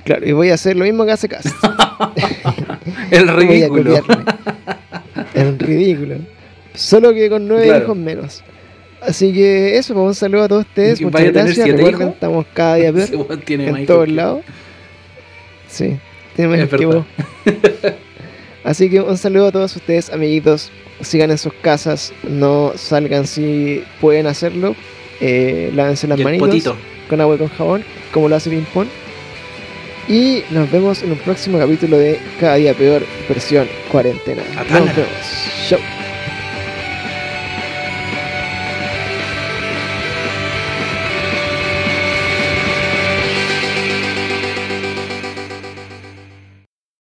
A: Claro, y voy a hacer lo mismo que hace Cast. <laughs>
B: El <laughs> ridículo.
A: El ridículo. Solo que con nueve hijos menos. Así que eso, pues un saludo a todos ustedes. Muchas gracias. Recuerden, estamos cada día <laughs> peor. en todos lados. Sí, tiene más. Así que un saludo a todos ustedes, amiguitos. Sigan en sus casas, no salgan si pueden hacerlo. Eh, lávense las
B: manitas
A: con agua y con jabón, como lo hace Ping Pong. Y nos vemos en un próximo capítulo de Cada Día Peor, versión cuarentena.
B: Hasta
A: nos vemos. Chau.